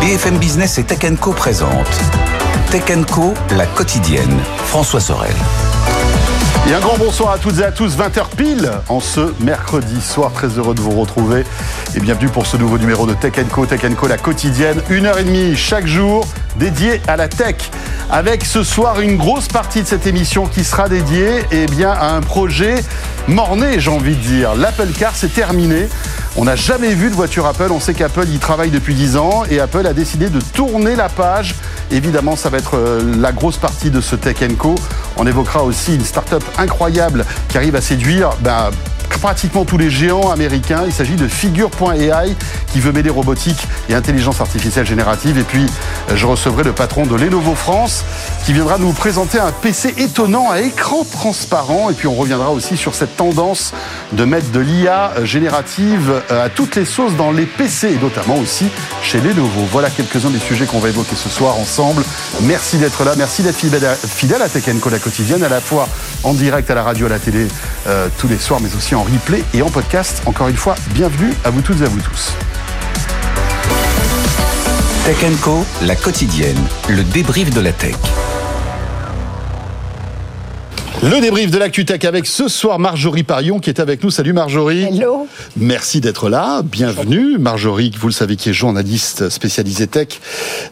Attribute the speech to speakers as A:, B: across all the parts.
A: BFM Business et Tech Co présente Tech la quotidienne. François Sorel.
B: Et un grand bonsoir à toutes et à tous, 20h pile en ce mercredi soir. Très heureux de vous retrouver et bienvenue pour ce nouveau numéro de Tech Co, Tech Co, la quotidienne. Une heure et demie chaque jour dédiée à la tech. Avec ce soir une grosse partie de cette émission qui sera dédiée eh à un projet morné, j'ai envie de dire. L'Apple Car, c'est terminé. On n'a jamais vu de voiture Apple. On sait qu'Apple y travaille depuis 10 ans et Apple a décidé de tourner la page. Évidemment, ça va être euh, la grosse partie de ce Tech Co. On évoquera aussi une start-up incroyable qui arrive à séduire ben, pratiquement tous les géants américains. Il s'agit de Figure.ai qui veut mêler robotique et intelligence artificielle générative. Et puis, je recevrai le patron de Lenovo France qui viendra nous présenter un PC étonnant à écran transparent. Et puis, on reviendra aussi sur cette tendance de mettre de l'IA générative à toutes les sauces dans les PC et notamment aussi chez Lenovo. Voilà quelques-uns des sujets qu'on va évoquer ce soir ensemble. Merci d'être là. Merci d'être fidèle à Tech la quotidienne, à la fois en direct à la radio, à la télé euh, tous les soirs, mais aussi en replay et en podcast. Encore une fois, bienvenue à vous toutes et à vous tous.
A: Tech Co, la quotidienne, le débrief de la tech.
B: Le débrief de l'ActuTech avec ce soir Marjorie Parion qui est avec nous. Salut Marjorie.
C: Hello.
B: Merci d'être là. Bienvenue. Marjorie, vous le savez, qui est journaliste spécialisée tech.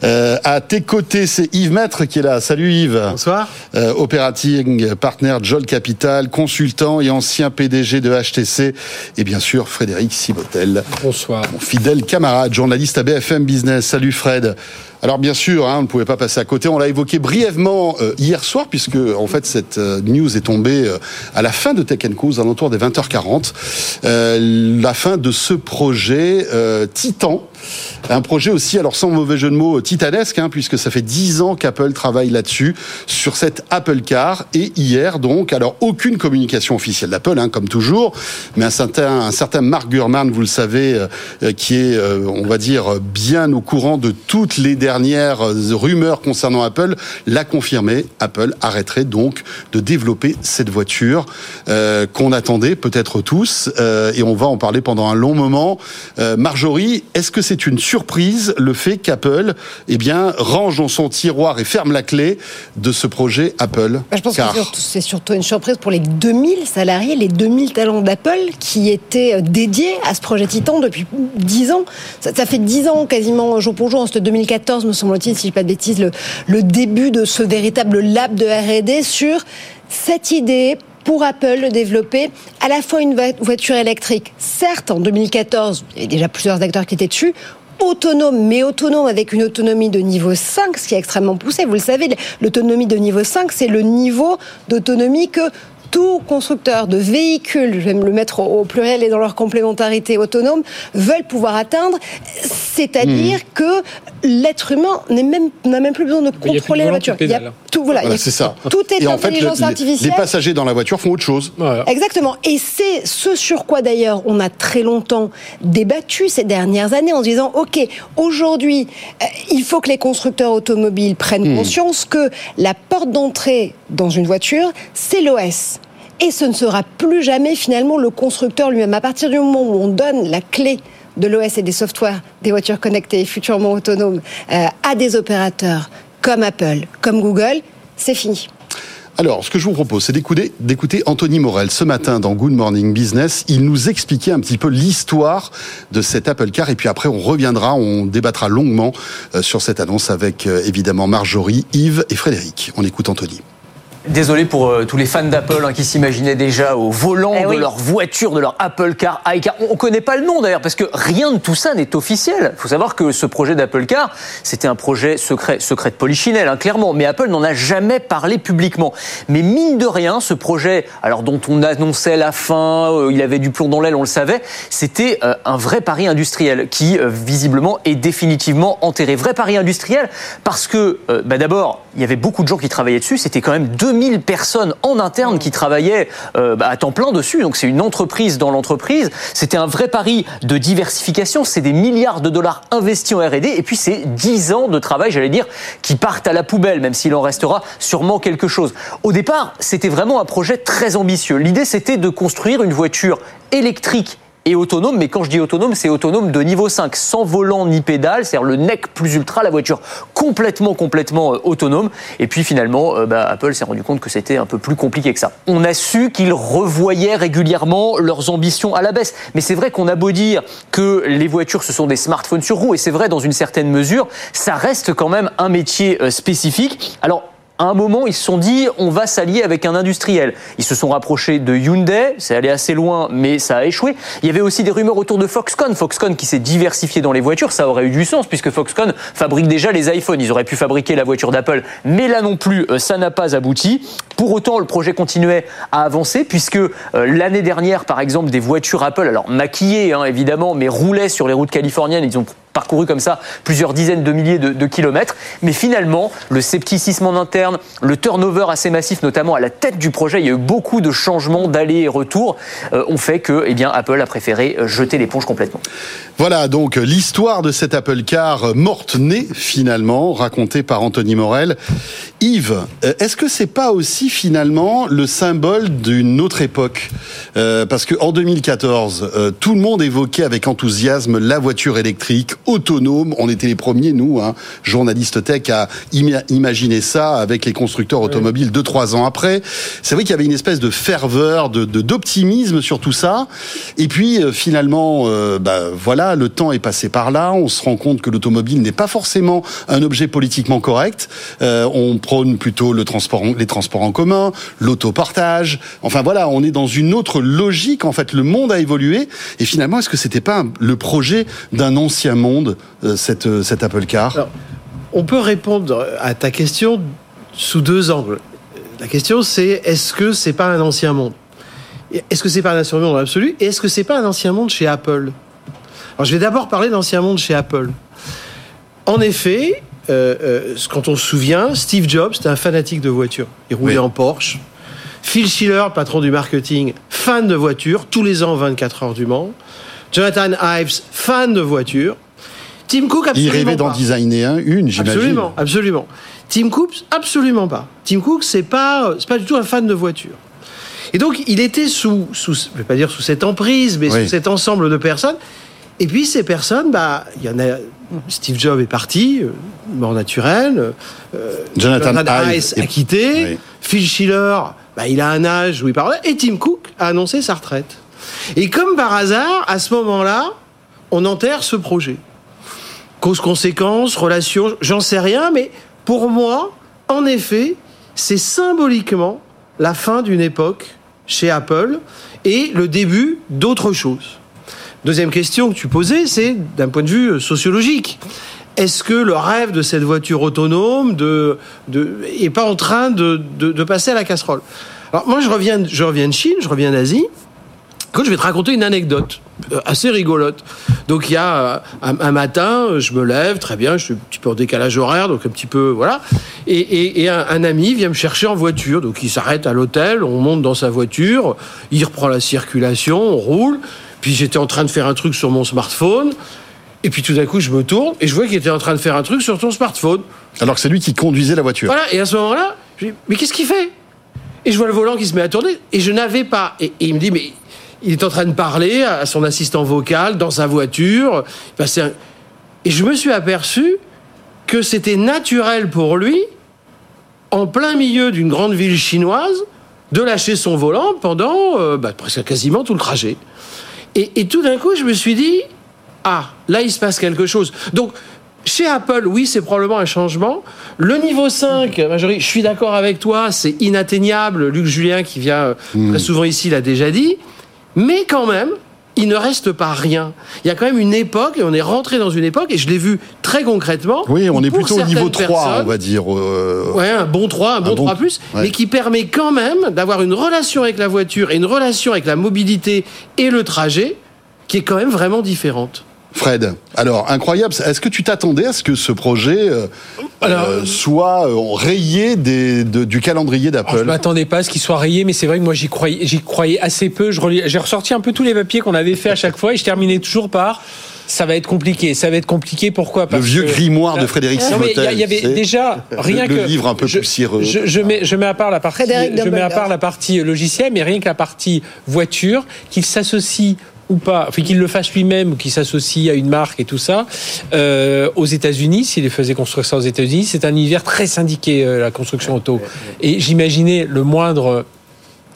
B: Euh, à tes côtés, c'est Yves Maître qui est là. Salut Yves.
D: Bonsoir.
B: Euh, operating partner Jol Capital, consultant et ancien PDG de HTC. Et bien sûr, Frédéric Sibotel.
D: Bonsoir.
B: Mon fidèle camarade, journaliste à BFM Business. Salut Fred. Alors bien sûr, hein, on ne pouvait pas passer à côté. On l'a évoqué brièvement euh, hier soir, puisque en fait cette euh, news est tombée euh, à la fin de Tech Co, aux alentours des 20h40. la fin de ce projet Titan un projet aussi, alors sans mauvais jeu de mots, titanesque, hein, puisque ça fait dix ans qu'Apple travaille là-dessus, sur cette Apple Car. Et hier, donc, alors aucune communication officielle d'Apple, hein, comme toujours, mais un certain, Mark Gurman, vous le savez, euh, qui est, euh, on va dire, bien au courant de toutes les dernières rumeurs concernant Apple, l'a confirmé. Apple arrêterait donc de développer cette voiture euh, qu'on attendait peut-être tous, et on va en parler pendant un long moment. Marjorie, est-ce que c'est une surprise le fait qu'Apple eh bien, range dans son tiroir et ferme la clé de ce projet Apple.
C: Bah, je pense que c'est surtout une surprise pour les 2000 salariés, les 2000 talents d'Apple qui étaient euh, dédiés à ce projet Titan depuis 10 ans. Ça, fait 10 ans quasiment jour pour jour, en 2014 me semble-t-il, si je ne dis pas de bêtises, le, le début de ce véritable lab de R&D sur cette idée pour Apple de développer à la fois une voiture électrique. Certes, en 2014, il y avait déjà plusieurs acteurs qui étaient dessus autonome, mais autonome avec une autonomie de niveau 5, ce qui est extrêmement poussé. Vous le savez, l'autonomie de niveau 5, c'est le niveau d'autonomie que tout constructeur de véhicules, je vais me le mettre au pluriel et dans leur complémentarité autonome, veulent pouvoir atteindre, c'est-à-dire mmh. que l'être humain n'a même, même plus besoin de contrôler la voiture.
B: Il y a tout, voilà, c'est ça.
C: Tout est intelligence artificielle.
B: Les passagers dans la voiture font autre chose.
C: Exactement. Et c'est ce sur quoi d'ailleurs on a très longtemps débattu ces dernières années en se disant, OK, aujourd'hui, euh, il faut que les constructeurs automobiles prennent mmh. conscience que la porte d'entrée dans une voiture, c'est l'OS et ce ne sera plus jamais finalement le constructeur lui-même. À partir du moment où on donne la clé de l'OS et des softwares des voitures connectées futurement autonomes euh, à des opérateurs comme Apple, comme Google, c'est fini.
B: Alors, ce que je vous propose, c'est d'écouter Anthony Morel ce matin dans Good Morning Business. Il nous expliquait un petit peu l'histoire de cet Apple Car et puis après on reviendra, on débattra longuement euh, sur cette annonce avec euh, évidemment Marjorie, Yves et Frédéric. On écoute Anthony.
D: Désolé pour euh, tous les fans d'Apple hein, qui s'imaginaient déjà au volant
C: Eh
D: de
C: oui.
D: leur voiture, de leur Apple Car, iCar. On ne connaît pas le nom d'ailleurs parce que rien de tout ça n'est officiel. Il faut savoir que ce projet d'Apple Car, c'était un projet secret, secret de Polichinelle, hein, clairement. Mais Apple n'en a jamais parlé publiquement. Mais mine de rien, ce projet, alors dont on annonçait la fin, euh, il avait du plomb dans l'aile, on le savait, c'était euh, un vrai pari industriel qui visiblement est définitivement enterré. Vrai pari industriel parce que bah, d'abord, il y avait beaucoup de gens qui travaillaient dessus. C'était quand même 2000 personnes en interne qui travaillaient euh, bah, à temps plein dessus. Donc c'est une entreprise dans l'entreprise. C'était un vrai pari de diversification. C'est des milliards de dollars investis en R&D. Et puis c'est 10 ans de travail, j'allais dire, qui partent à la poubelle, même s'il en restera sûrement quelque chose. Au départ, c'était vraiment un projet très ambitieux. L'idée, c'était de construire une voiture électrique et autonome, mais quand je dis autonome, c'est autonome de niveau 5, sans volant ni pédale, c'est-à-dire le nec plus ultra, la voiture complètement, complètement euh, autonome. Et puis finalement, euh, bah, Apple s'est rendu compte que c'était un peu plus compliqué que ça. On a su qu'ils revoyaient régulièrement leurs ambitions à la baisse. Mais c'est vrai qu'on a beau dire que les voitures, ce sont des smartphones sur roues, et c'est vrai dans une certaine mesure, ça reste quand même un métier euh, spécifique. Alors, à un moment, ils se sont dit, on va s'allier avec un industriel. Ils se sont rapprochés de Hyundai, c'est allé assez loin, mais ça a échoué. Il y avait aussi des rumeurs autour de Foxconn. Foxconn qui s'est diversifié dans les voitures, ça aurait eu du sens, puisque Foxconn fabrique déjà les iPhones. Ils auraient pu fabriquer la voiture d'Apple, mais là non plus, euh, ça n'a pas abouti. Pour autant, le projet continuait à avancer, puisque euh, l'année dernière, par exemple, des voitures Apple, alors maquillées hein, évidemment, mais roulaient sur les routes californiennes, ils ont parcouru comme ça plusieurs dizaines de milliers de, kilomètres. Mais finalement, le scepticisme en interne, le turnover assez massif, notamment à la tête du projet, il y a eu beaucoup de changements d'allers et retours, euh, ont fait que eh Apple a préféré euh, jeter l'éponge complètement.
B: Voilà donc l'histoire de cet Apple Car morte-née finalement, racontée par Anthony Morel. Yves, euh, est-ce que c'est pas aussi finalement le symbole d'une autre époque Euh, Parce que en 2014, euh, tout le monde évoquait avec enthousiasme la voiture électrique autonome. On était les premiers, nous, hein, journalistes tech, à ima- imaginer ça avec les constructeurs automobiles deux trois ans après. C'est vrai qu'il y avait une espèce de ferveur, de de- d'optimisme sur tout ça. Et puis euh, finalement, euh, bah, voilà, le temps est passé par là. On se rend compte que l'automobile n'est pas forcément un objet politiquement correct. Euh, on plutôt le transport, les transports en commun, l'autopartage. Enfin voilà, on est dans une autre logique. En fait, le monde a évolué. Et finalement, est-ce que c'était pas le projet d'un ancien monde, euh, cette, euh, cet Apple Car?
E: On peut répondre à ta question sous deux angles. La question c'est est-ce que c'est pas un ancien monde? Est-ce que c'est pas un ancien monde dans l'absolu? Et est-ce que c'est pas un ancien monde chez Apple? Alors je vais d'abord parler d'ancien monde chez Apple. En effet, euh, euh, quand on se souvient, Steve Jobs c'était un fanatique de voitures. Il roulait
B: Oui.
E: en Porsche. Phil Schiller, patron du marketing, fan de voitures, tous les ans 24 heures du Mans. Jonathan Ives, fan de voitures. Tim Cook,
B: Il
E: absolument
B: rêvait d'en designer un, une, j'imagine.
E: Absolument, absolument. Tim Cook, absolument pas. Tim Cook, c'est pas, c'est pas du tout un fan de voiture. Et donc, il était sous, sous, je vais pas dire sous cette emprise, mais
B: Oui.
E: sous cet ensemble de personnes. Et puis, ces personnes, bah, il y en a. Steve Jobs est parti, euh, mort naturelle. euh,
B: Jonathan Ive
E: Ives
B: est-
E: a quitté.
B: Oui.
E: Phil Schiller, bah, il a un âge où il parle. Et Tim Cook a annoncé sa retraite. Et comme par hasard, à ce moment-là, on enterre ce projet. Cause-conséquence, relation, j'en sais rien, mais pour moi, en effet, c'est symboliquement la fin d'une époque chez Apple et le début d'autre chose. Deuxième question que tu posais, c'est d'un point de vue euh, sociologique. Est-ce que le rêve de cette voiture autonome de, de, est pas en train de, passer à la casserole? Alors moi, je reviens, je reviens de Chine, je reviens d'Asie. Écoute, je vais te raconter une anecdote euh, assez rigolote. Donc il y a euh, un, matin, je me lève, très bien, je suis un petit peu en décalage horaire, donc un petit peu voilà. Et, un ami vient me chercher en voiture, donc il s'arrête à l'hôtel, on monte dans sa voiture, il reprend la circulation, on roule. Puis j'étais en train de faire un truc sur mon smartphone. Et puis tout d'un coup, je me tourne et je vois qu'il était en train de faire un truc sur ton smartphone.
B: Alors que c'est lui qui conduisait la voiture.
E: Voilà, et à ce moment-là, je dis, mais qu'est-ce qu'il fait? Et je vois le volant qui se met à tourner, et je n'avais pas. Et, et il me dit, mais il est en train de parler à son assistant vocal dans sa voiture. Passait un- Et je me suis aperçu que c'était naturel pour lui, en plein milieu d'une grande ville chinoise, de lâcher son volant pendant euh, bah, presque quasiment tout le trajet. Et, et tout d'un coup, je me suis dit, ah, là, il se passe quelque chose. Donc, chez Apple, oui, c'est probablement un changement. Le niveau 5, Marjorie, je suis d'accord avec toi, c'est inatteignable. Luc Julien, qui vient très souvent ici, l'a déjà dit. Mais quand même, il ne reste pas rien. Il y a quand même une époque, et on est rentré dans une époque, et je l'ai vu très concrètement.
B: Oui, on est plutôt au niveau
E: certaines
B: 3, on va dire. euh,
E: Ouais, un bon 3, un bon,
B: bon-
E: 3 plus,
B: ouais.
E: mais qui permet quand même d'avoir une relation avec la voiture et une relation avec la mobilité et le trajet qui est quand même vraiment différente.
B: Fred, alors incroyable. Est-ce que tu t'attendais à ce que ce projet euh,
F: Alors,
B: euh, soit euh, rayé des- de- du calendrier
F: Alors, je
B: d'Apple
F: m'attendais pas à ce qu'il soit rayé, mais c'est vrai que moi j'y croyais, j'y croyais assez peu. J'ai ressorti un peu tous les papiers qu'on avait fait à chaque fois et je terminais toujours par ça va être compliqué. Ça va être compliqué. Pourquoi?
B: Le
F: Parce
B: vieux
F: que-
B: grimoire de Frédéric
F: Non, mais il y a-
B: Simotel.
F: il y avait déjà rien
B: le
F: que
B: livre un peu
F: je,
B: poussiéreux.
F: Je, je mets je mets à part la partie
C: Frédéric
F: je mets à
C: Dumbledore.
F: part la partie logiciel, mais rien que la partie voiture, qu'il s'associe ou pas, enfin qu'il le fasse lui-même ou qu'il s'associe à une marque et tout ça, euh, aux États-Unis, s'il les faisait construire ça aux États-Unis, c'est un univers très syndiqué euh, la construction auto. Et j'imaginais le moindre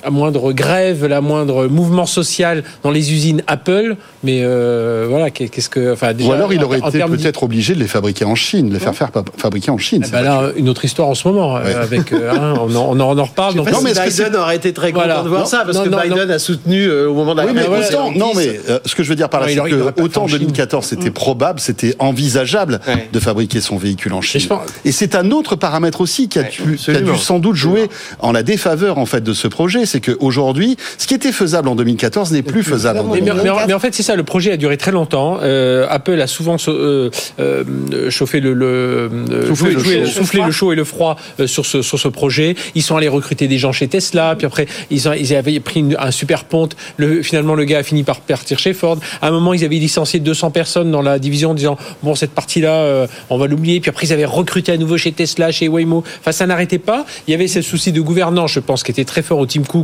F: la moindre grève, la moindre mouvement social dans les usines Apple, mais euh, voilà, qu'est-ce que, enfin, déjà,
B: Ou alors il aurait
F: en
B: été peut-être obligé de les fabriquer en Chine, de les faire, fabriquer en Chine.
F: eh ben
B: voitures.
F: là, une autre histoire en ce moment, euh,
B: Ouais.
F: avec, euh, hein, on, en, on reparle. donc-
B: Non, mais
E: Biden aurait été très content de voir
F: Non,
E: ça, parce
F: non,
E: que
F: non,
E: Biden a soutenu euh, au moment de la
B: Oui, mais autant, non,
E: 2010.
B: mais euh, ce que je veux dire par là, c'est que autant en
F: fait en Chine.
B: 2014, c'était probable, c'était envisageable
E: Ouais.
B: de fabriquer son véhicule en Chine. Et c'est un autre paramètre aussi qui a, dû sans doute jouer en la défaveur en fait de ce projet, c'est qu'aujourd'hui, ce qui était faisable en 2014 n'est plus faisable en
F: Mais,
B: 2014.
F: mais- en- mais en fait, c'est ça. Le projet a duré très longtemps. Euh, Apple a souvent euh, euh, chauffé le, le
B: Soufflé
F: joué-
B: le chaud.
F: soufflé le chaud et le froid sur ce sur ce projet. Ils sont allés recruter des gens chez Tesla. Puis après, ils, ont, ils avaient pris une- un super ponte. Le, finalement, le gars a fini par partir chez Ford. À un moment, ils avaient licencié 200 personnes dans la division en disant bon cette partie-là, on va l'oublier. Puis après, ils avaient recruté à nouveau chez Tesla, chez Waymo. Enfin, ça n'arrêtait pas. Il y avait ce souci de gouvernance, je pense, qui était très fort au Tim Cook.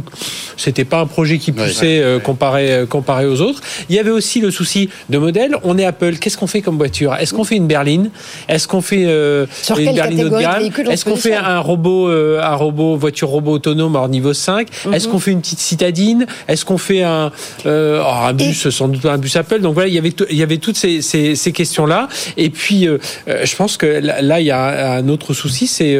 F: C'était pas un projet qui
B: Ouais.
F: poussait euh, comparé euh, comparé aux autres. Il y avait aussi le souci de modèle. On est Apple. Qu'est-ce qu'on fait comme voiture? Est-ce qu'on fait une berline? Est-ce qu'on fait euh, une berline haut de gamme? Est-ce qu'on fait un robot euh, un robot voiture robot autonome hors niveau 5 Est-ce qu'on fait une petite citadine? Est-ce qu'on fait un euh, oh, un bus sans doute un bus Apple Donc voilà, il y avait il y avait toutes ces, ces, ces questions là. Et puis je pense que là, il y a un, autre souci, c'est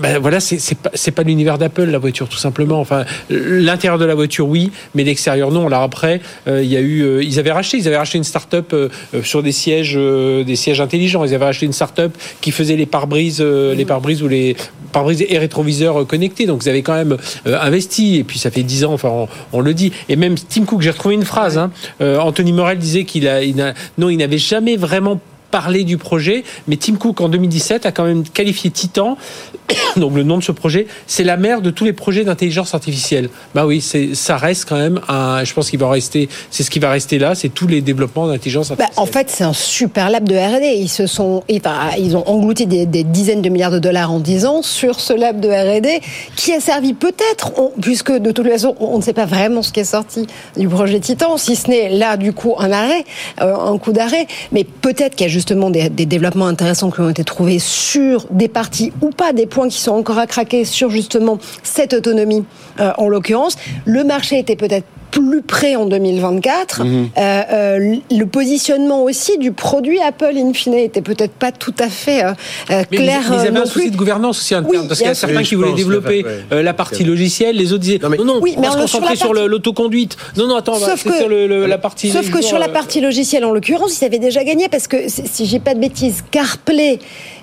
F: ben voilà, c'est c'est pas c'est pas l'univers d'Apple la voiture tout simplement. Enfin l'intérieur de la voiture oui, mais l'extérieur non. Là après, euh, il y a eu euh, ils avaient racheté ils avaient racheté une start-up euh, sur des sièges des sièges intelligents. Ils avaient racheté une start-up qui faisait les pare-brises euh, les pare-brises ou les pare-brises et rétroviseurs connectés. Donc ils avaient quand même investi. Et puis ça fait 10 ans, enfin on, on le dit. Et même Tim Cook, j'ai retrouvé une phrase. Hein, Anthony Morel disait qu'il a, il n'a- non, il n'avait jamais vraiment parlé du projet, mais Tim Cook en 2017 a quand même qualifié Titan, donc le nom de ce projet, c'est la mère de tous les projets d'intelligence artificielle. Bah oui, c'est ça reste quand même un, je pense qu'il va rester, c'est ce qui va rester là, c'est tous les développements d'intelligence
C: Bah,
F: artificielle.
C: en fait, c'est un super lab de R&D. Ils se sont, enfin, ils ont englouti des, des dizaines de milliards de dollars en 10 ans sur ce lab de R&D qui a servi peut-être, puisque de toute façon, on ne sait pas vraiment ce qui est sorti du projet Titan, si ce n'est là du coup un arrêt, euh, un coup d'arrêt. Mais peut-être qu'il y a justement des, développements intéressants qui ont été trouvés sur des parties ou pas, des points qui sont encore à craquer sur justement cette autonomie. euh, en l'occurrence, le marché était peut-être plus près en 2024.
B: Mhm.
C: Euh, euh, le positionnement aussi du produit Apple in fine était peut-être pas tout à fait euh, euh,
F: Mais,
C: clair.
F: mais ils
C: euh,
F: avaient
C: non
F: un souci
C: plus.
F: de gouvernance aussi interne,
C: Oui,
F: parce qu'il y a certains
E: Oui,
F: qui voulaient développer
E: ouais, ouais.
F: euh, la partie logicielle, les autres disaient
E: Non, mais-
F: non non,
C: Oui,
F: on
C: mais
F: va se concentrer
C: la
F: sur le-
C: partie-
F: l'autoconduite. Non non, attends, on va-
C: Sauf
F: c'est
C: que-
F: sur le- le- la partie.
C: Sauf que sur la
F: euh,
C: partie logicielle, en l'occurrence, ils avaient déjà gagné parce que, si si j'ai pas de bêtises, CarPlay,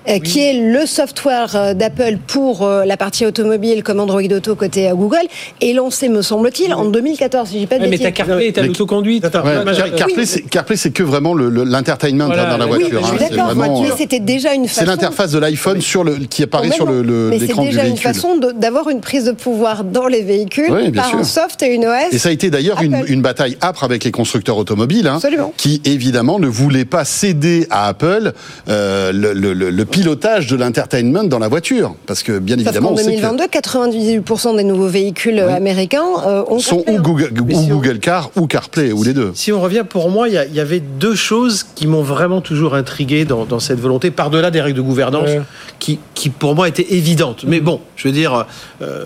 C: euh, qui est le software euh, d'Apple pour euh, la partie automobile comme Android Auto côté Google, est lancé, me semble-t-il, en 2014, si j'ai pas de
F: Ouais, mais ta CarPlay, t'as
B: Mais-
F: l'autoconduite.
B: CarPlay, c'est- CarPlay, c'est que vraiment le- le- l'entertainment
F: Voilà,
B: dans la voiture.
C: Oui,
B: hein.
C: je
B: vraiment,
C: mais c'était déjà une façon.
B: c'est l'interface de l'iPhone sur le qui apparaît sur le, le-
C: mais c'est
B: l'écran du
C: déjà une
B: véhicule.
C: façon d'avoir une prise de pouvoir dans les véhicules
B: Oui,
C: par
B: sûr.
C: un soft et une OS.
B: Et ça a été d'ailleurs une, bataille âpre avec les constructeurs automobiles, hein, qui évidemment ne voulaient pas céder à Apple euh, le, le- le- le pilotage de l'entertainment dans la voiture, parce que bien évidemment
C: qu'en
B: on sait que
C: 2022, 98% des nouveaux véhicules euh, américains euh, ont
B: sont ou
C: hein.
B: Google,
E: Mais
B: ou
E: si on-
B: Google Car ou CarPlay ou les deux.
E: Si on revient, pour moi, il y, avait deux choses qui m'ont vraiment toujours intrigué dans, dans cette volonté, par-delà des règles de gouvernance,
F: Ouais.
E: qui, qui pour moi étaient évidentes. Mais bon, je veux dire, euh,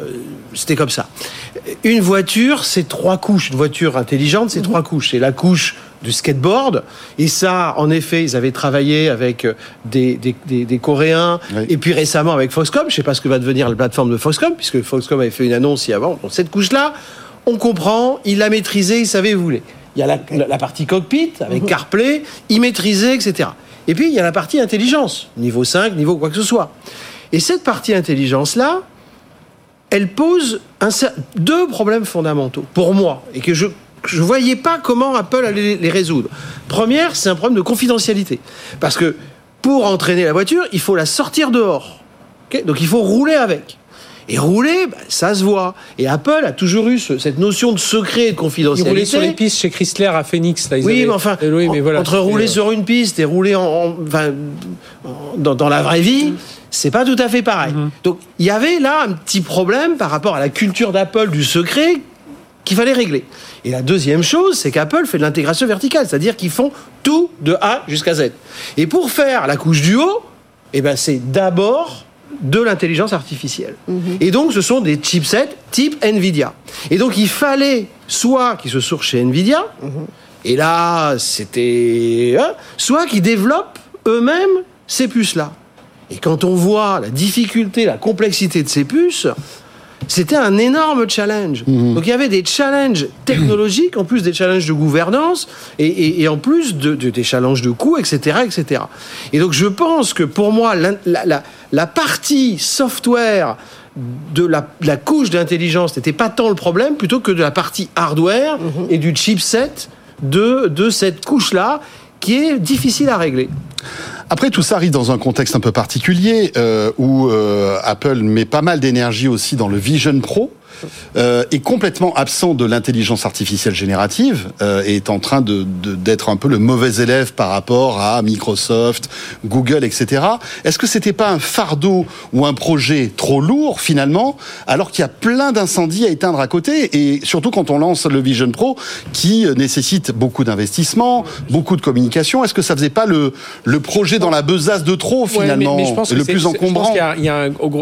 E: c'était comme ça. Une voiture, c'est trois couches. Une voiture intelligente, c'est trois couches. C'est la couche du skateboard. Et ça, en effet, ils avaient travaillé avec euh, des, des, des, des Coréens
B: Oui.
E: et puis récemment avec Foxcom. Je sais pas ce que va devenir la plateforme de Foxcom, puisque Foxcom avait fait une annonce il y a avant. Bon, cette couche-là, on comprend, il l'a maîtrisée, il savait où il voulait. Il y a la, partie cockpit avec CarPlay, il maîtrisait, etc. Et puis il y a la partie intelligence, niveau 5, niveau quoi que ce soit. Et cette partie intelligence-là, elle pose un deux problèmes fondamentaux pour moi et que je je voyais pas comment Apple allait les- résoudre. Première, c'est un problème de confidentialité parce que pour entraîner la voiture, il faut la sortir dehors. Donc il faut rouler avec. Et rouler, bah, ça se voit. Et Apple a toujours eu ce- cette notion de secret et de
F: Ils
E: confidentialité.
F: roulaient sur les pistes chez Chrysler à Phoenix. Là, ils
E: Oui,
F: avaient-
E: mais enfin,
F: oui, mais voilà,
E: entre rouler
F: euh,
E: sur une piste et rouler en, en- enfin, en- dans, dans la vraie vie, c'est pas tout à fait pareil.
F: Mhm.
E: Donc, il y avait là un petit problème par rapport à la culture d'Apple du secret qu'il fallait régler. Et la deuxième chose, c'est qu'Apple fait de l'intégration verticale, c'est-à-dire qu'ils font tout de A jusqu'à Z. Et pour faire la couche du haut, eh ben, c'est d'abord de l'intelligence artificielle. Et donc, ce sont des chipsets type NVIDIA. Et donc, il fallait soit qu'ils se sourcent chez NVIDIA, et là, c'était... hein, soit qu'ils développent eux-mêmes ces puces-là. Et quand on voit la difficulté, la complexité de ces puces, c'était un énorme challenge. Donc il y avait des challenges technologiques, en plus des challenges de gouvernance, et, et- et en plus de, de- des challenges de coûts, etc., etc. Et donc je pense que pour moi, la, la- la- la partie software de la, la couche d'intelligence n'était pas tant le problème, plutôt que de la partie hardware et du chipset de, de cette couche-là, qui est difficile à régler.
B: Après, tout ça arrive dans un contexte un peu particulier euh, où euh, Apple met pas mal d'énergie aussi dans le Vision Pro. Euh, est complètement absent de l'intelligence artificielle générative euh, et est en train de de- d'être un peu le mauvais élève par rapport à Microsoft, Google, etc. Est-ce que c'était pas un fardeau ou un projet trop lourd finalement, alors qu'il y a plein d'incendies à éteindre à côté et surtout quand on lance le Vision Pro qui euh, nécessite beaucoup d'investissement, beaucoup de communication. Est-ce que ça faisait pas le le projet dans la besace de trop
F: Ouais, mais-
B: finalement,
F: mais je pense que
B: le plus encombrant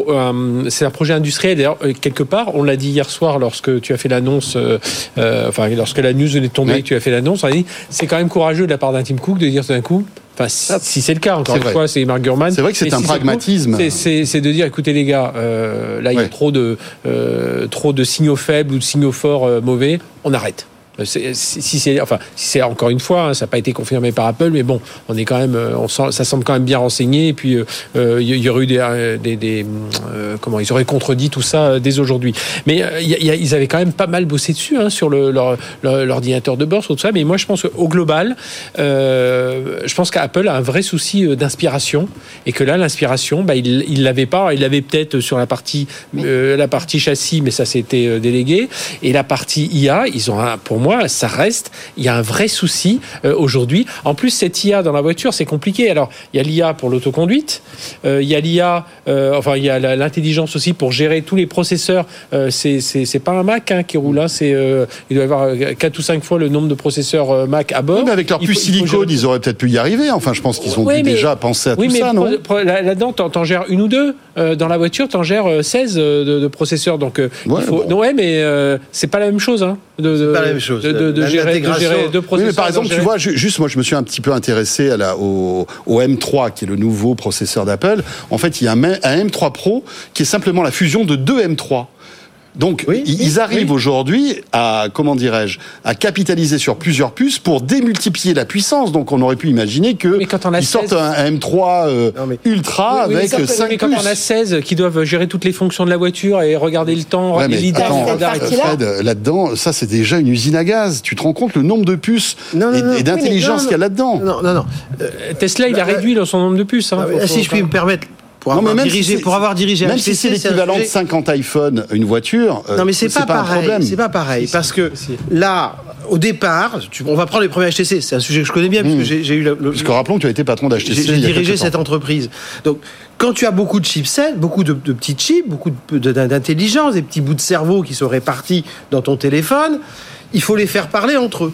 F: euh, c'est un projet industriel. D'ailleurs, quelque part, on l'a dit hier soir lorsque tu as fait l'annonce, euh, euh, enfin lorsque la news venait de tomber,
B: Ouais.
F: et que tu as fait l'annonce, on a dit c'est quand même courageux de la part d'un Tim Cook de dire tout d'un coup. Enfin, si, si c'est le cas, encore une
B: vrai.
F: fois, c'est Mark Gurman.
B: C'est vrai que c'est un
F: si
B: pragmatisme.
F: c'est- de dire, écoutez les gars, euh, là il y a
B: Ouais.
F: trop de trop de signaux faibles ou de signaux forts mauvais, on arrête. Euh, c'est- Si si c'est, enfin, si c'est encore une fois, hein, ça n'a pas été confirmé par Apple, mais bon, on est quand même, euh, on sent, ça semble quand même bien renseigné. Et puis, euh, euh, il y, y aurait eu des, euh, des, des, euh, comment, ils auraient contredit tout ça euh, dès aujourd'hui. Mais euh, il y a- il y a- ils avaient quand même pas mal bossé dessus hein, sur le, leur, leur- l'ordinateur de bord, sur tout ça. Mais moi, je pense qu'au global, euh, je pense qu'Apple a un vrai souci euh, d'inspiration et que là, l'inspiration, bah, il, il l'avait pas. Il l'avait peut-être sur la partie, euh, la partie châssis, mais ça c'était euh, délégué. Et la partie IA, ils ont un, pour moi, ça reste. Il y a un vrai souci euh, aujourd'hui. En plus, cette IA dans la voiture, c'est compliqué. Alors, il y a l'IA pour l'autoconduite. euh, il y a l'IA, euh, enfin, il y a l'intelligence aussi pour gérer tous les processeurs. Euh, c'est pas un Mac hein, qui roule là. C'est il doit y avoir 4 ou 5 fois le nombre de processeurs Mac à bord.
B: Oui, mais avec leur puce silicone,
F: gérer-
B: ils auraient peut-être pu y arriver. Enfin, je pense qu'ils ont
F: Oui,
B: dû
F: mais-
B: déjà penser à
F: oui,
B: tout
F: mais
B: ça, non
F: là-dedans, t'en gères une ou deux. Euh, dans la voiture, t'en gères euh, 16 euh, de, de processeurs. Donc, euh,
B: Ouais,
F: il faut...
B: bon.
F: non, ouais, mais euh, c'est pas la même chose. Hein, de, de-
E: pas la même chose.
F: De, gérer, deux
B: Oui,
F: processeurs.
B: mais par exemple, tu vois, ju- juste moi, je me suis un petit peu intéressé à la, au, au M3, qui est le nouveau processeur d'Apple. En fait, il y a un M3 Pro qui est simplement la fusion de deux M3. Donc,
E: Oui,
B: ils,
E: oui,
B: arrivent
E: oui.
B: aujourd'hui à, comment dirais-je, à capitaliser sur plusieurs puces pour démultiplier la puissance. Donc, on aurait pu imaginer que
F: Mais quand on a
B: ils sortent
F: 16
B: un, un M3 euh,
E: Non, mais-
B: Ultra avec
F: mais quand-
B: 5
F: mais quand on a
B: puces.
F: 16 qui doivent gérer toutes les fonctions de la voiture et regarder le temps,
B: Ouais,
F: l'IDAR,
B: attends, euh. Fred, euh, là-dedans, ça c'est déjà une usine à gaz. Tu te rends compte le nombre de puces
E: Non, non,
B: et, d'intelligence qu'il y a là-dedans
E: Non, non, non. Euh,
F: Tesla, il a
E: Bah,
F: réduit son nombre de puces. Hein.
E: Ah,
F: Faut-
E: si je puis me permettre, pour,
B: Non, mais
E: avoir,
B: même si
E: dirigé,
B: c'est-
E: pour avoir dirigé
B: Même
E: HTC,
B: si c'est l'équivalent de
E: sujet-
B: 50 iPhone, une voiture, euh,
E: Non, mais c'est pas,
B: un
E: pareil. C'est pas pareil parce que
F: si.
E: là, au départ, tu- on va prendre les premiers HTC. C'est un sujet que je connais bien parce que j'ai eu le, le-
B: Parce que rappelons que tu as été patron d'HTC.
E: j'ai dirigé cette entreprise. Donc, quand tu as beaucoup de chipsets, beaucoup de, de petits chips, beaucoup de- de- d'intelligence, des petits bouts de cerveau qui sont répartis dans ton téléphone, il faut les faire parler entre eux.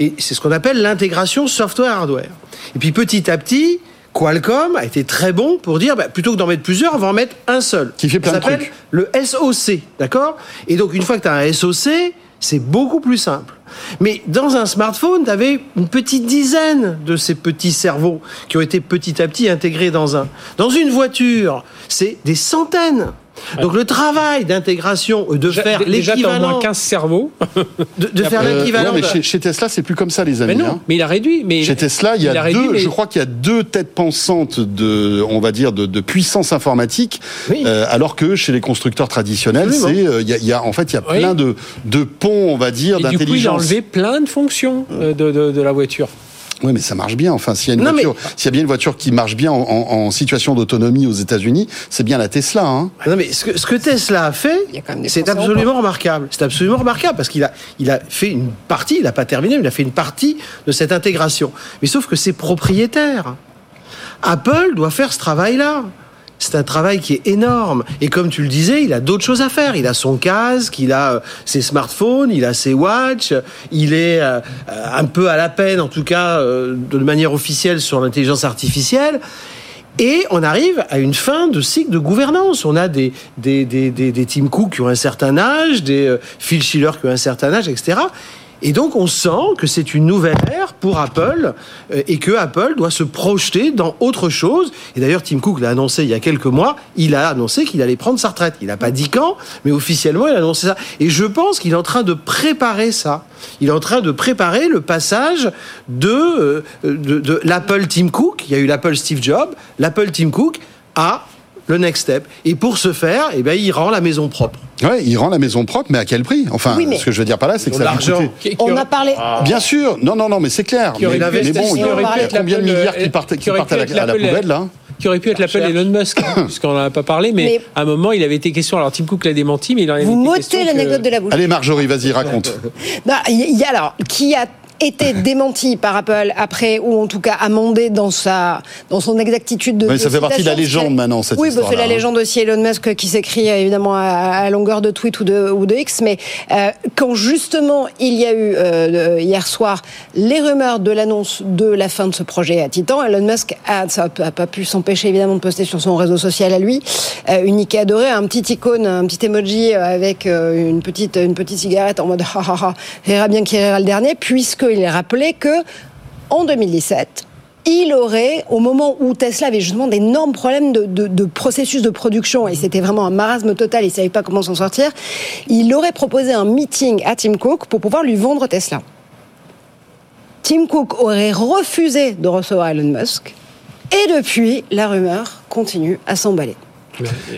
E: Et c'est ce qu'on appelle l'intégration software-hardware. Et puis petit à petit, Qualcomm a été très bon pour dire, bah, plutôt que d'en mettre plusieurs, on va en mettre un seul.
B: Qui fait plein
E: Ça s'appelle le SOC, d'accord? Et donc une fois que tu as un SOC, c'est beaucoup plus simple. Mais dans un smartphone, tu avais une petite dizaine de ces petits cerveaux qui ont été petit à petit intégrés dans un. Dans une voiture, c'est des centaines. Donc le travail d'intégration, euh, de faire
F: Déjà, au moins
E: l'équivalent,
F: 15 cerveaux.
E: de, de faire
B: Euh,
E: l'équivalent.
B: ouais, mais chez, chez Tesla, c'est plus comme ça, les amis.
F: Mais non,
B: hein.
F: mais il a réduit. Mais
B: Chez Tesla, il y a,
F: a réduit,
B: deux,
F: mais-
B: je crois qu'il y a deux têtes pensantes de, on va dire, de, de puissance informatique,
E: Oui.
B: euh, alors que chez les constructeurs traditionnels, c'est, euh, il y a, il y a- en fait, il y a
F: Oui.
B: plein de, de ponts, on va dire,
F: Et du coup, il a
B: d'intelligence.
F: enlevé plein de fonctions euh, de, de, de la voiture.
B: Oui, mais ça marche bien. Enfin, s'il y a une
E: Non,
B: voiture, s'il y a bien une voiture qui marche bien en, en- en situation d'autonomie aux États-Unis, c'est bien la Tesla. Hein.
E: Non, mais ce que, ce que Tesla a fait, c'est absolument remarquable. C'est absolument remarquable parce qu'il a, il a fait une partie, il n'a pas terminé, mais il a fait une partie de cette intégration. Mais sauf que c'est propriétaire. Apple doit faire ce travail-là. C'est un travail qui est énorme. Et comme tu le disais, il a d'autres choses à faire. Il a son casque, il a euh, ses smartphones, il a ses watches, il est euh, euh, un peu à la peine, en tout cas de manière officielle, sur l'intelligence artificielle. Et on arrive à une fin de cycle de gouvernance. On a des, des, des, des, Tim Cook qui ont un certain âge, des Phil Schiller qui ont un certain âge, etc. Et donc on sent que c'est une nouvelle ère pour Apple euh, et que Apple doit se projeter dans autre chose. Et d'ailleurs Tim Cook l'a annoncé il y a quelques mois, il a annoncé qu'il allait prendre sa retraite. Il n'a pas dit quand, mais officiellement il a annoncé ça. Et je pense qu'il est en train de préparer ça. Il est en train de préparer le passage de, euh, de, de l'Apple Tim Cook, il y a eu l'Apple Steve Jobs, l'Apple Tim Cook, à le next step. Et pour ce faire, eh ben, il rend la maison propre.
B: Ouais, il rend la maison propre, mais à quel prix? Enfin,
C: Oui, mais-
B: ce que je veux dire par là, c'est que ça va coûter-
C: On a parlé.
B: Bien sûr, non, non, non, mais c'est clair.
F: Qui aurait
B: Mais, mais bon, il y a,
F: aurait pu
B: il y a
F: être
B: combien de
F: l'Apple,
B: milliards qui
F: euh,
B: partent, qui partent à la, à la
F: l'Apple,
B: poubelle, là?
F: qui aurait pu être l'appel Elon Musk, puisqu'on n'en a pas parlé, mais,
C: Mais-
F: à un moment, il avait été question. Alors, Tim Cook l'a démenti, mais il en avait
C: Vous
F: été
C: m'ôtez
F: question
C: l'anecdote
F: que-
C: de la bouche.
B: Allez, Marjorie, vas-y, raconte.
C: Non, il y a alors qui a été démenti par Apple après ou en tout cas amendé dans sa dans son exactitude de
B: Ouais, ça
C: de
B: fait partie de la légende maintenant, cette
C: oui bah, c'est
B: histoire-là,
C: la
B: hein.
C: légende aussi Elon Musk qui s'écrit euh, évidemment à, à longueur de tweet ou de ou de X mais euh, quand justement il y a eu euh, hier soir les rumeurs de l'annonce de la fin de ce projet à Titan Elon Musk a, ça a pas pu s'empêcher évidemment de poster sur son réseau social à lui euh, unique et adoré un petit icône un petit emoji avec une petite une petite cigarette en mode ha ha ha rira bien qui rira le dernier puisqu'il est rappelé que en 2017 il aurait, au moment où Tesla avait justement d'énormes problèmes de, de- de processus de production, et c'était vraiment un marasme total, il ne savait pas comment s'en sortir, il aurait proposé un meeting à Tim Cook pour pouvoir lui vendre Tesla. Tim Cook aurait refusé de recevoir Elon Musk, et depuis, la rumeur continue à s'emballer.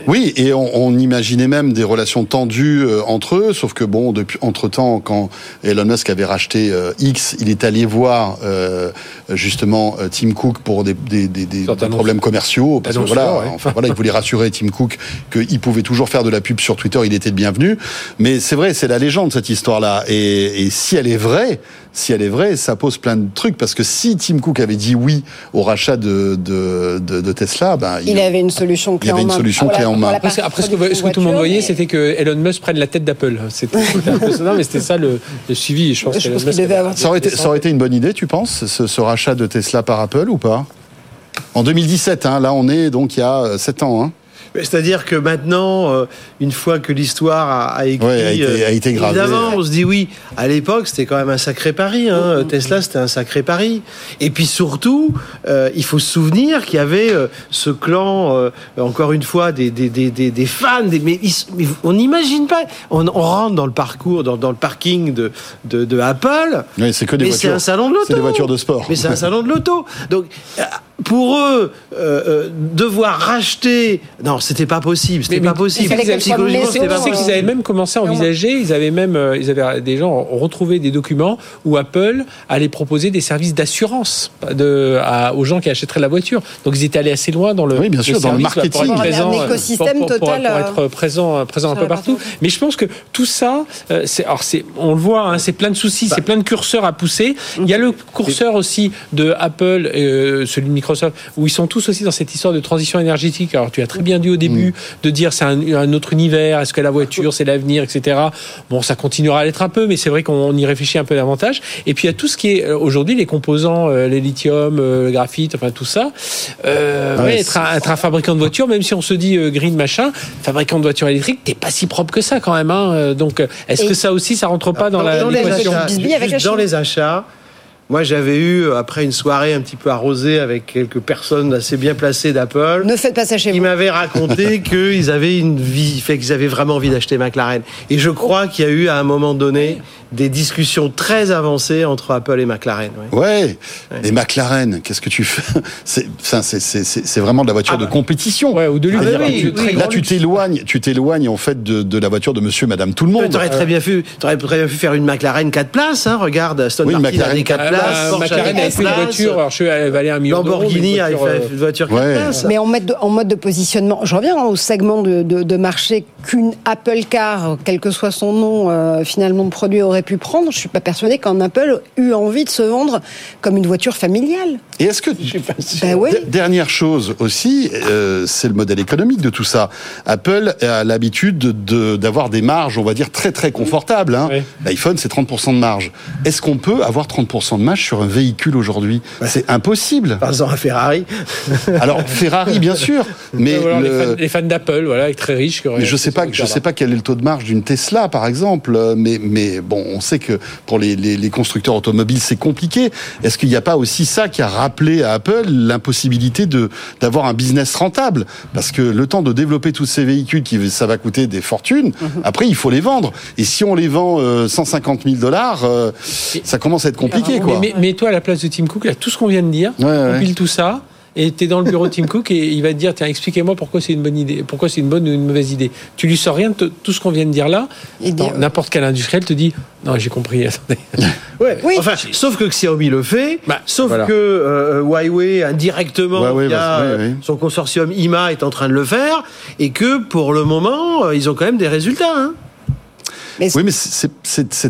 B: Oui, et on, on imaginait même des relations tendues euh, entre eux, sauf que bon, depuis entre temps, quand Elon Musk avait racheté euh, X, il est allé voir euh, justement euh, Tim Cook pour des, des, des, des- problèmes commerciaux, parce que voilà,
F: ouais.
B: enfin voilà, il voulait rassurer Tim Cook qu'il pouvait toujours faire de la pub sur Twitter, il était le bienvenu. Mais c'est vrai, c'est la légende cette histoire-là, et, et si elle est vraie, si elle est vraie, ça pose plein de trucs, parce que si Tim Cook avait dit oui au rachat de, de, de, de Tesla, ben
C: Il avait une solution clé
B: avait
C: en
B: une
C: main.
B: solution
C: la-
B: clé en main.
F: Après, ce-
C: partie
F: après, ce, que,
C: production
F: ce que tout le monde voyait,
C: mais-
F: c'était que Elon Musk prenne la tête d'Apple. C'était. Non, mais c'était ça le, le suivi. Je pense,
C: Je
F: qu'Elon
C: pense qu'il
F: Musk
C: devait
F: avait-
C: avoir-
B: Ça aurait, été, ça aurait été une bonne idée, tu penses, ce, ce rachat de Tesla par Apple ou pas? En 2017, hein, là on est donc il y a 7 ans. Hein.
E: C'est-à-dire que maintenant, euh, une fois que l'histoire a, a écrit,
B: Ouais, a été- a été gravée.
E: évidemment, on se dit oui. À l'époque, c'était quand même un sacré pari. Hein. Tesla, c'était un sacré pari. Et puis surtout, euh, il faut se souvenir qu'il y avait euh, ce clan, euh, encore une fois, des, des, des, des, des fans. Mais, ils- mais on n'imagine pas. On, on rentre dans le parcours, dans, dans le parking de, de, de Apple.
B: C'est que des
E: Mais c'est
B: voitures.
E: un salon de l'auto.
B: C'est des voitures de sport.
E: Mais c'est un salon de l'auto. Donc, euh, pour eux, euh, euh, devoir racheter. Non, c'était pas possible. C'était pas possible. Psychologiquement, c'était pas
F: sais
C: euh,
E: possible.
F: qu'ils avaient même commencé à envisager, ils avaient même, euh, ils avaient des gens ont retrouvé des documents où Apple allait proposer des services d'assurance de, à- aux gens qui achèteraient la voiture. Donc ils étaient allés assez loin dans le,
B: Oui, bien sûr, dans le
F: service, bah, pour être
B: marketing.
F: présent,
C: Un écosystème
F: pour, pour-
C: total,
F: pour être présent, présent un peu partout.
C: partie.
F: Mais je pense que tout ça, euh, c'est, alors c'est, on le voit, hein, c'est plein de soucis, c'est plein de curseurs à pousser. Il y a le curseur aussi de Apple, euh, celui de Microsoft Microsoft, où ils sont tous aussi dans cette histoire de transition énergétique. Alors tu as très bien dit au début de dire c'est un, un autre univers, est-ce que la voiture c'est l'avenir, etc. Bon, ça continuera à l'être un peu, mais c'est vrai qu'on y réfléchit un peu davantage. Et puis il y a tout ce qui est euh, aujourd'hui les composants, euh, les lithium, euh, le graphite, enfin tout ça. Euh,
B: Ouais,
F: ouais, être, un, être un fabricant de voitures, même si on se dit euh, green machin, fabricant de voitures électriques, t'es pas si propre que ça quand même. Hein. Donc, est-ce que ça aussi, ça rentre pas dans, la
E: dans les
F: l'équation
E: achats,
C: Bisbille avec
E: juste
C: la
E: dans
C: Chine.
E: les achats, moi j'avais eu, après une soirée un petit peu arrosée avec quelques personnes assez bien placées d'Apple,
C: Ne faites pas ça chez
E: qui
C: vous.
E: m'avaient raconté qu'ils avaient une vie, fait qu'ils avaient vraiment envie d'acheter McLaren. Et je crois qu'il y a eu à un moment donné des discussions très avancées entre Apple et McLaren. ouais.
B: Ouais. Et McLaren, qu'est-ce que tu fais? C'est ça, c'est- c'est c'est- c'est vraiment de la voiture
E: Ah bah.
B: de compétition.
F: Ouais, ou de luxe.
E: Ah bah oui, oui.
F: très
B: Là, tu
F: luxe.
B: t'éloignes, tu t'éloignes en fait de, de la voiture de Monsieur, Madame, tout le monde.
E: T'aurais très bien pu, t'aurais très bien pu faire une McLaren 4 places, hein. Regarde, Aston
B: Oui,
E: Martin a
B: McLaren
E: des 4
F: Ah,
E: places, Porsche
F: McLaren
E: a
F: a
E: des
F: fait une
E: 4
F: voiture, alors je valait un million d'euros.
E: Lamborghini a fait
F: euh,
E: une voiture 4
B: Ouais.
E: places.
C: Mais en mode, de, en mode de positionnement, je reviens hein, au segment de, de- de marché qu'une Apple Car, quel que soit son nom, euh, finalement de produit aurait pu prendre. Je suis pas persuadée qu'un Apple eut envie de se vendre comme une voiture familiale.
B: Et est-ce que
C: Ben oui.
B: D- Dernière chose aussi, euh, c'est le modèle économique de tout ça. Apple a l'habitude de- d'avoir des marges, on va dire, très très confortables. hein. L'iPhone, c'est 30% de marge. Est-ce qu'on peut avoir 30% de marge sur un véhicule aujourd'hui C'est impossible.
E: Par à Ferrari.
B: Alors, Ferrari, bien sûr, mais
F: les
B: le-
F: fans, les fans d'Apple, voilà, très riches. qui
B: mais je sais pas, je sais pas quel est le taux de marge d'une Tesla, par exemple. euh, Mais, mais bon, on sait que pour les, les- les constructeurs automobiles, c'est compliqué. Est-ce qu'il n'y a pas aussi ça qui a rappelé à Apple l'impossibilité de d'avoir un business rentable? Parce que le temps de développer tous ces véhicules, qui ça va coûter des fortunes. Après, il faut les vendre. Et si on les vend euh, 150 000 dollars, euh, ça commence à être compliqué, quoi.
F: Mais, toi, à la place de Tim Cook, là, tout ce qu'on vient de dire,
B: Ouais, ouais.
F: on pile tout ça. Et tu es dans le bureau de Tim Cook et il va te dire tiens expliquez-moi pourquoi c'est une bonne idée pourquoi c'est une bonne ou une mauvaise idée tu lui sors rien de tout ce qu'on vient de dire là
C: euh,
F: n'importe quel industriel te dit non j'ai compris attendez
E: Ouais.
C: Oui.
E: Enfin, sauf que Xiaomi le fait,
F: Bah,
E: sauf
F: voilà.
E: que euh, Huawei indirectement
B: Huawei
E: via
B: oui,
E: euh,
B: oui.
E: son consortium IMA est en train de le faire et que pour le moment euh, ils ont quand même des résultats. hein.
C: Mais
B: Oui, mais c'est-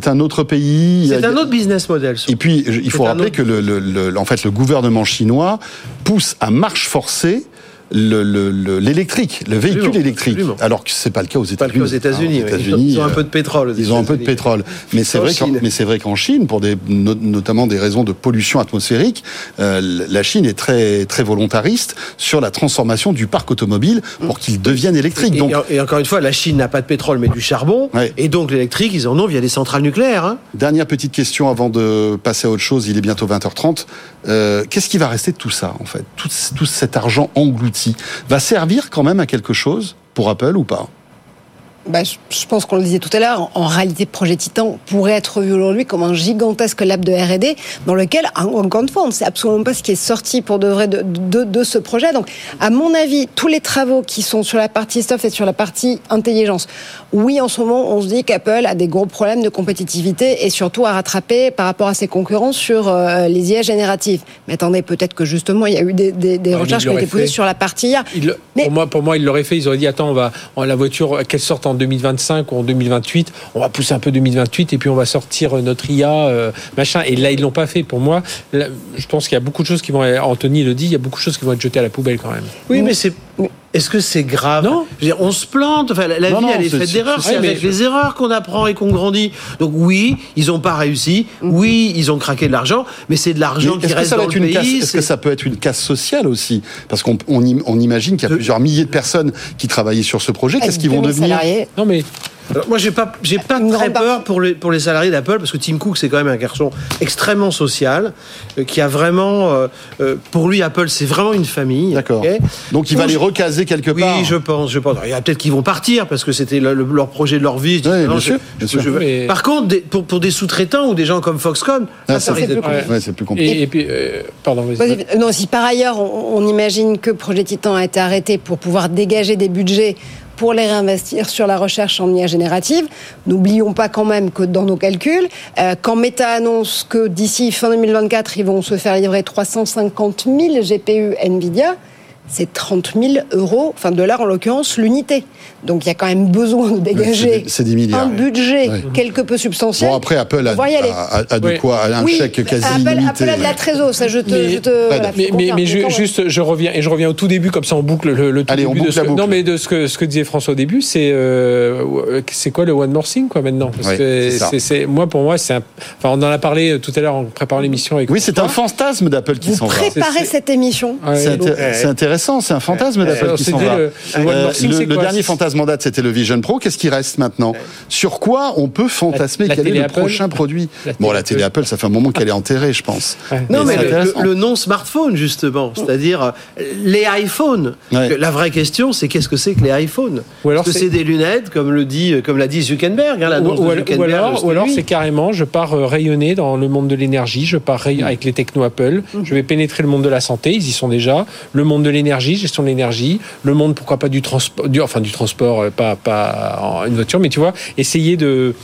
B: un autre pays.
E: C'est un autre business model.
B: Et puis, il faut rappeler
E: autre-
B: que le, le- le- en fait, le gouvernement chinois pousse à marche forcée le- le- le- l'électrique, le, véhicule
E: Absolument,
B: électrique,
E: absolument.
B: alors que c'est pas le cas aux États-Unis.
E: aux États-Unis.
B: États-Unis,
E: ils ont un
B: euh,
E: peu de pétrole.
B: ils ont un peu de pétrole, mais c'est vrai, qu'en-
E: Chine.
B: mais c'est vrai qu'en Chine, pour des, no- notamment des raisons de pollution atmosphérique, euh, la Chine est très très volontariste sur la transformation du parc automobile pour qu'il devienne électrique.
E: Et, encore une fois, la Chine n'a pas de pétrole mais du charbon.
B: Ouais.
E: Et donc l'électrique, ils en ont via des centrales nucléaires. hein.
B: Dernière petite question avant de passer à autre chose, il est bientôt 20h30. Euh, Qu'est-ce qui va rester de tout ça, en fait? Tout, tout cet argent englouti va servir quand même à quelque chose pour Apple ou pas
C: Bah, je pense qu'on le disait tout à l'heure, en- réalité, Projet Titan pourrait être vu aujourd'hui comme un gigantesque lab de R&D dans lequel, en- encore une fois, on ne sait absolument pas ce qui est sorti pour de vrai de, de, de ce projet. Donc, à mon avis, tous les travaux qui sont sur la partie soft et sur la partie intelligence, oui, en ce moment, on se dit qu'Apple a des gros problèmes de compétitivité et surtout à rattraper par rapport à ses concurrents sur euh, les IA génératives. Mais attendez, peut-être que justement, il y a eu des, des, des
F: mais
C: recherches qui ont été posées sur la partie IA.
F: Il-
C: Mais-
F: pour, moi, pour moi, ils l'auraient fait. Ils auraient dit attends, on va on- la voiture qu'elle sorte en 2025 ou en 2028. On va pousser un peu 2028 et puis on va sortir euh, notre IA euh, machin. Et là, ils l'ont pas fait. Pour moi, je pense qu'il y a beaucoup de choses qui vont. Anthony le dit. Il y a beaucoup de choses qui vont être jetées à la poubelle quand même.
E: Oui, mais c'est. Est-ce que c'est grave
F: Non.
E: Je veux dire, on se plante. Enfin, la, la
B: Non,
E: vie,
B: non,
E: elle est faite d'erreurs.
F: c'est-
E: avec les erreurs qu'on apprend et qu'on grandit. Donc oui, ils n'ont pas réussi. Oui, ils ont craqué de l'argent, mais c'est de l'argent qui reste dans
B: être
E: le pays.
B: est-ce que ça peut être une casse sociale aussi Parce qu'on on, im- on imagine qu'il y a
E: De-
B: plusieurs milliers de personnes qui travaillaient sur ce projet. Qu'est-ce qu'ils vont
C: 2000
B: devenir
C: salariés.
F: Non mais
E: Alors, moi, j'ai pas, j'ai pas très peur pour les, pour les salariés d'Apple parce que Tim Cook, c'est quand même un garçon extrêmement social, euh, qui a vraiment, euh, euh, pour lui, Apple, c'est vraiment une famille.
B: D'accord. Donc il va les recaser quelque
E: Oui,
B: part.
E: je pense, je pense. Il y a peut-être qu'ils vont partir parce que c'était le- le- leur projet de leur vie.
B: Oui,
E: non,
B: bien
E: je-
B: sûr,
E: je-
B: bien sûr.
E: je veux-
F: Mais-
E: Par contre, des- pour, pour des sous-traitants ou des gens comme Foxconn,
B: Ah,
E: ça, ça
B: ça,
E: risque
B: c'est
E: d'être
C: plus
E: compliqué.
B: Ouais, c'est plus compliqué.
F: et, et puis euh, pardon.
C: Non, si par ailleurs on, on imagine que Projet Titan a été arrêté pour pouvoir dégager des budgets pour les réinvestir sur la recherche en IA générative, n'oublions pas quand même que dans nos calculs, euh, quand Meta annonce que d'ici fin 2024, ils vont se faire livrer 350 000 GPU Nvidia, c'est 30 000 euros, enfin dollars en l'occurrence, l'unité. Donc il y a quand même besoin de dégager
B: c'est des milliards,
C: un
B: oui.
C: budget quelque peu substantiel.
B: Bon, après, Apple a,
C: On
B: de
F: Oui.
B: quoi, a un
C: oui,
B: chèque quasi
C: Apple,
B: illimité.
C: Apple a de la trésor, ça je te...
F: Mais-
C: je te voilà,
F: mais,
C: je
F: mais,
C: confirme.
F: mais je-
C: quand même.
F: juste, je reviens et je reviens au tout début comme ça on boucle le, le tout
B: Allez, on
F: début de
B: boucle
F: ce non mais de ce que ce que disait François au début, c'est euh, c'est quoi le one more thing quoi maintenant? Parce
B: Oui,
F: que
B: c'est
F: moi pour moi c'est un, enfin on en a parlé tout à l'heure en préparant l'émission avec
B: Oui, c'est un fantasme d'Apple qui
C: Vous
B: s'en va.
C: préparez
F: C'est-
C: cette émission.
B: C'est intéressant, c'est un fantasme d'Apple
F: Euh,
B: qui s'en va.
F: le-
B: Euh, dernier
F: C'est-
B: fantasme en date, c'était le Vision Pro. Qu'est-ce qui reste maintenant Sur quoi on peut fantasmer
F: La- la
B: Quel est le
F: Apple
B: prochain produit
F: La
B: Bon, la télé
F: Apple.
B: Ça fait un moment qu'elle est enterrée, je pense.
F: Ouais.
E: Non, mais
B: c'est
E: le, non-smartphone, justement, c'est-à-dire euh, les iPhones.
B: Ouais.
E: La vraie question, c'est qu'est-ce que c'est que les iPhones?
F: Ou alors
E: Est-ce que
F: c'est-
E: des lunettes, comme le dit, comme l'a dit Zuckerberg, hein,
F: Ou,
E: de
F: alors- ou alors, ou c'est carrément, je pars euh, rayonner dans le monde de l'énergie, je pars ray- avec les techno Apple, je vais pénétrer le monde de la santé, ils y sont déjà, le monde de l'énergie, gestion de l'énergie, le monde pourquoi pas du transport, du, enfin du transport, euh, pas pas une voiture, mais tu vois, essayer de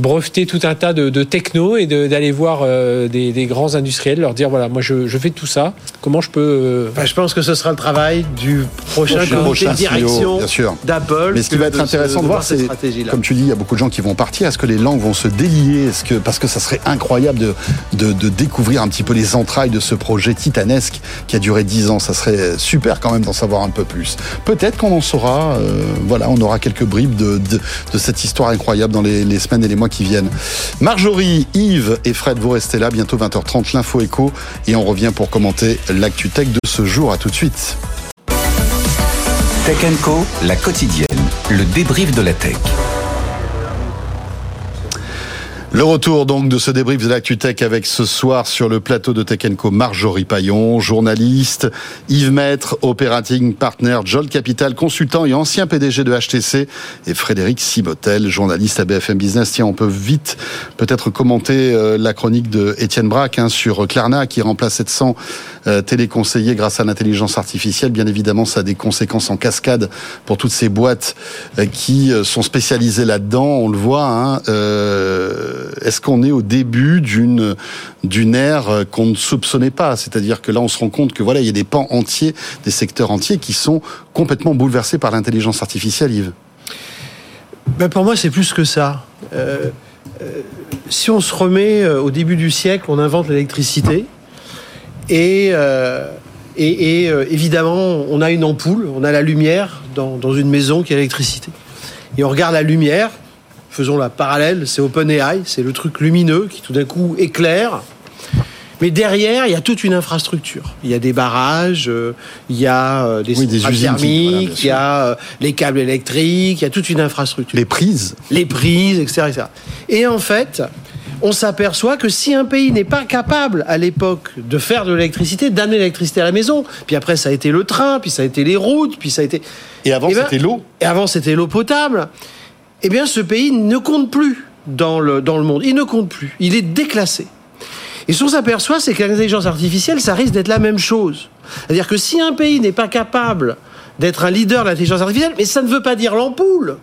F: breveter tout un tas de, de techno et de- d'aller voir euh, des, des grands industriels, leur dire voilà, moi je, je fais tout ça, comment je peux euh,
E: Enfin, je pense que ce sera le travail du prochain
B: Prochain-
E: comité
B: prochain
E: de direction
B: bien sûr.
E: d'Apple.
B: Mais ce qui va être intéressant de, voir, c'est, comme tu dis, il y a beaucoup de gens qui vont partir. Est-ce que les langues vont se délier? Est-ce que, Parce que ça serait incroyable de, de, de découvrir un petit peu les entrailles de ce projet titanesque qui a duré 10 ans. Ça serait super quand même d'en savoir un peu plus. Peut-être qu'on en saura. euh, voilà, on aura quelques bribes de, de, de cette histoire incroyable dans les, les semaines et les mois qui viennent. Marjorie, Yves et Fred, vous restez là. Bientôt 20h30, l'info écho. Et on revient pour commenter l'actu tech de ce jour. À tout de suite.
A: Tech Co, la quotidienne, le débrief de la tech.
B: Le retour donc de ce débrief de l'actu tech avec ce soir sur le plateau de Tech Co Marjorie Paillon, journaliste, Yves Maître, operating partner, Jolt Capital, consultant et ancien PDG de HTC et Frédéric Sibotel, journaliste à BFM Business. Tiens, on peut vite peut-être commenter euh, la chronique de Étienne Braque hein, sur Klarna qui remplace 700 euh, téléconseillers grâce à l'intelligence artificielle. Bien évidemment, ça a des conséquences en cascade pour toutes ces boîtes euh, qui euh, sont spécialisées là-dedans. On le voit. Hein, euh, Est-ce qu'on est au début d'une d'une ère euh, qu'on ne soupçonnait pas? C'est-à-dire que là, on se rend compte que voilà, il y a des pans entiers, des secteurs entiers qui sont complètement bouleversés par l'intelligence artificielle, Yves.
E: Ben, pour moi, c'est plus que ça. Euh, euh, si on se remet euh, au début du siècle, on invente l'électricité. Et, euh, et, euh, évidemment, on a une ampoule, on a la lumière dans, dans une maison qui a l'électricité. Et on regarde la lumière, faisons la parallèle, c'est OpenAI, c'est le truc lumineux qui tout d'un coup éclaire. Mais derrière, il y a toute une infrastructure. Il y a des barrages, euh, il y a euh, des
B: Oui, des
E: centrales
B: usines voilà,
E: thermiques, il y a euh, les câbles électriques, il y a toute une infrastructure
B: Les prises
E: les prises, etc., etc. Et en fait, on s'aperçoit que si un pays n'est pas capable, à l'époque, de faire de l'électricité, d'amener l'électricité à la maison, puis après ça a été le train, puis ça a été les routes, puis ça a été...
B: Et avant,
E: Eh ben,
B: c'était l'eau.
E: Et avant, c'était l'eau potable. Eh bien, ce pays ne compte plus dans le, dans le monde. Il ne compte plus. Il est déclassé. Et ce qu'on s'aperçoit, c'est que l'intelligence artificielle, ça risque d'être la même chose. C'est-à-dire que si un pays n'est pas capable d'être un leader de l'intelligence artificielle, mais ça ne veut pas dire l'ampoule.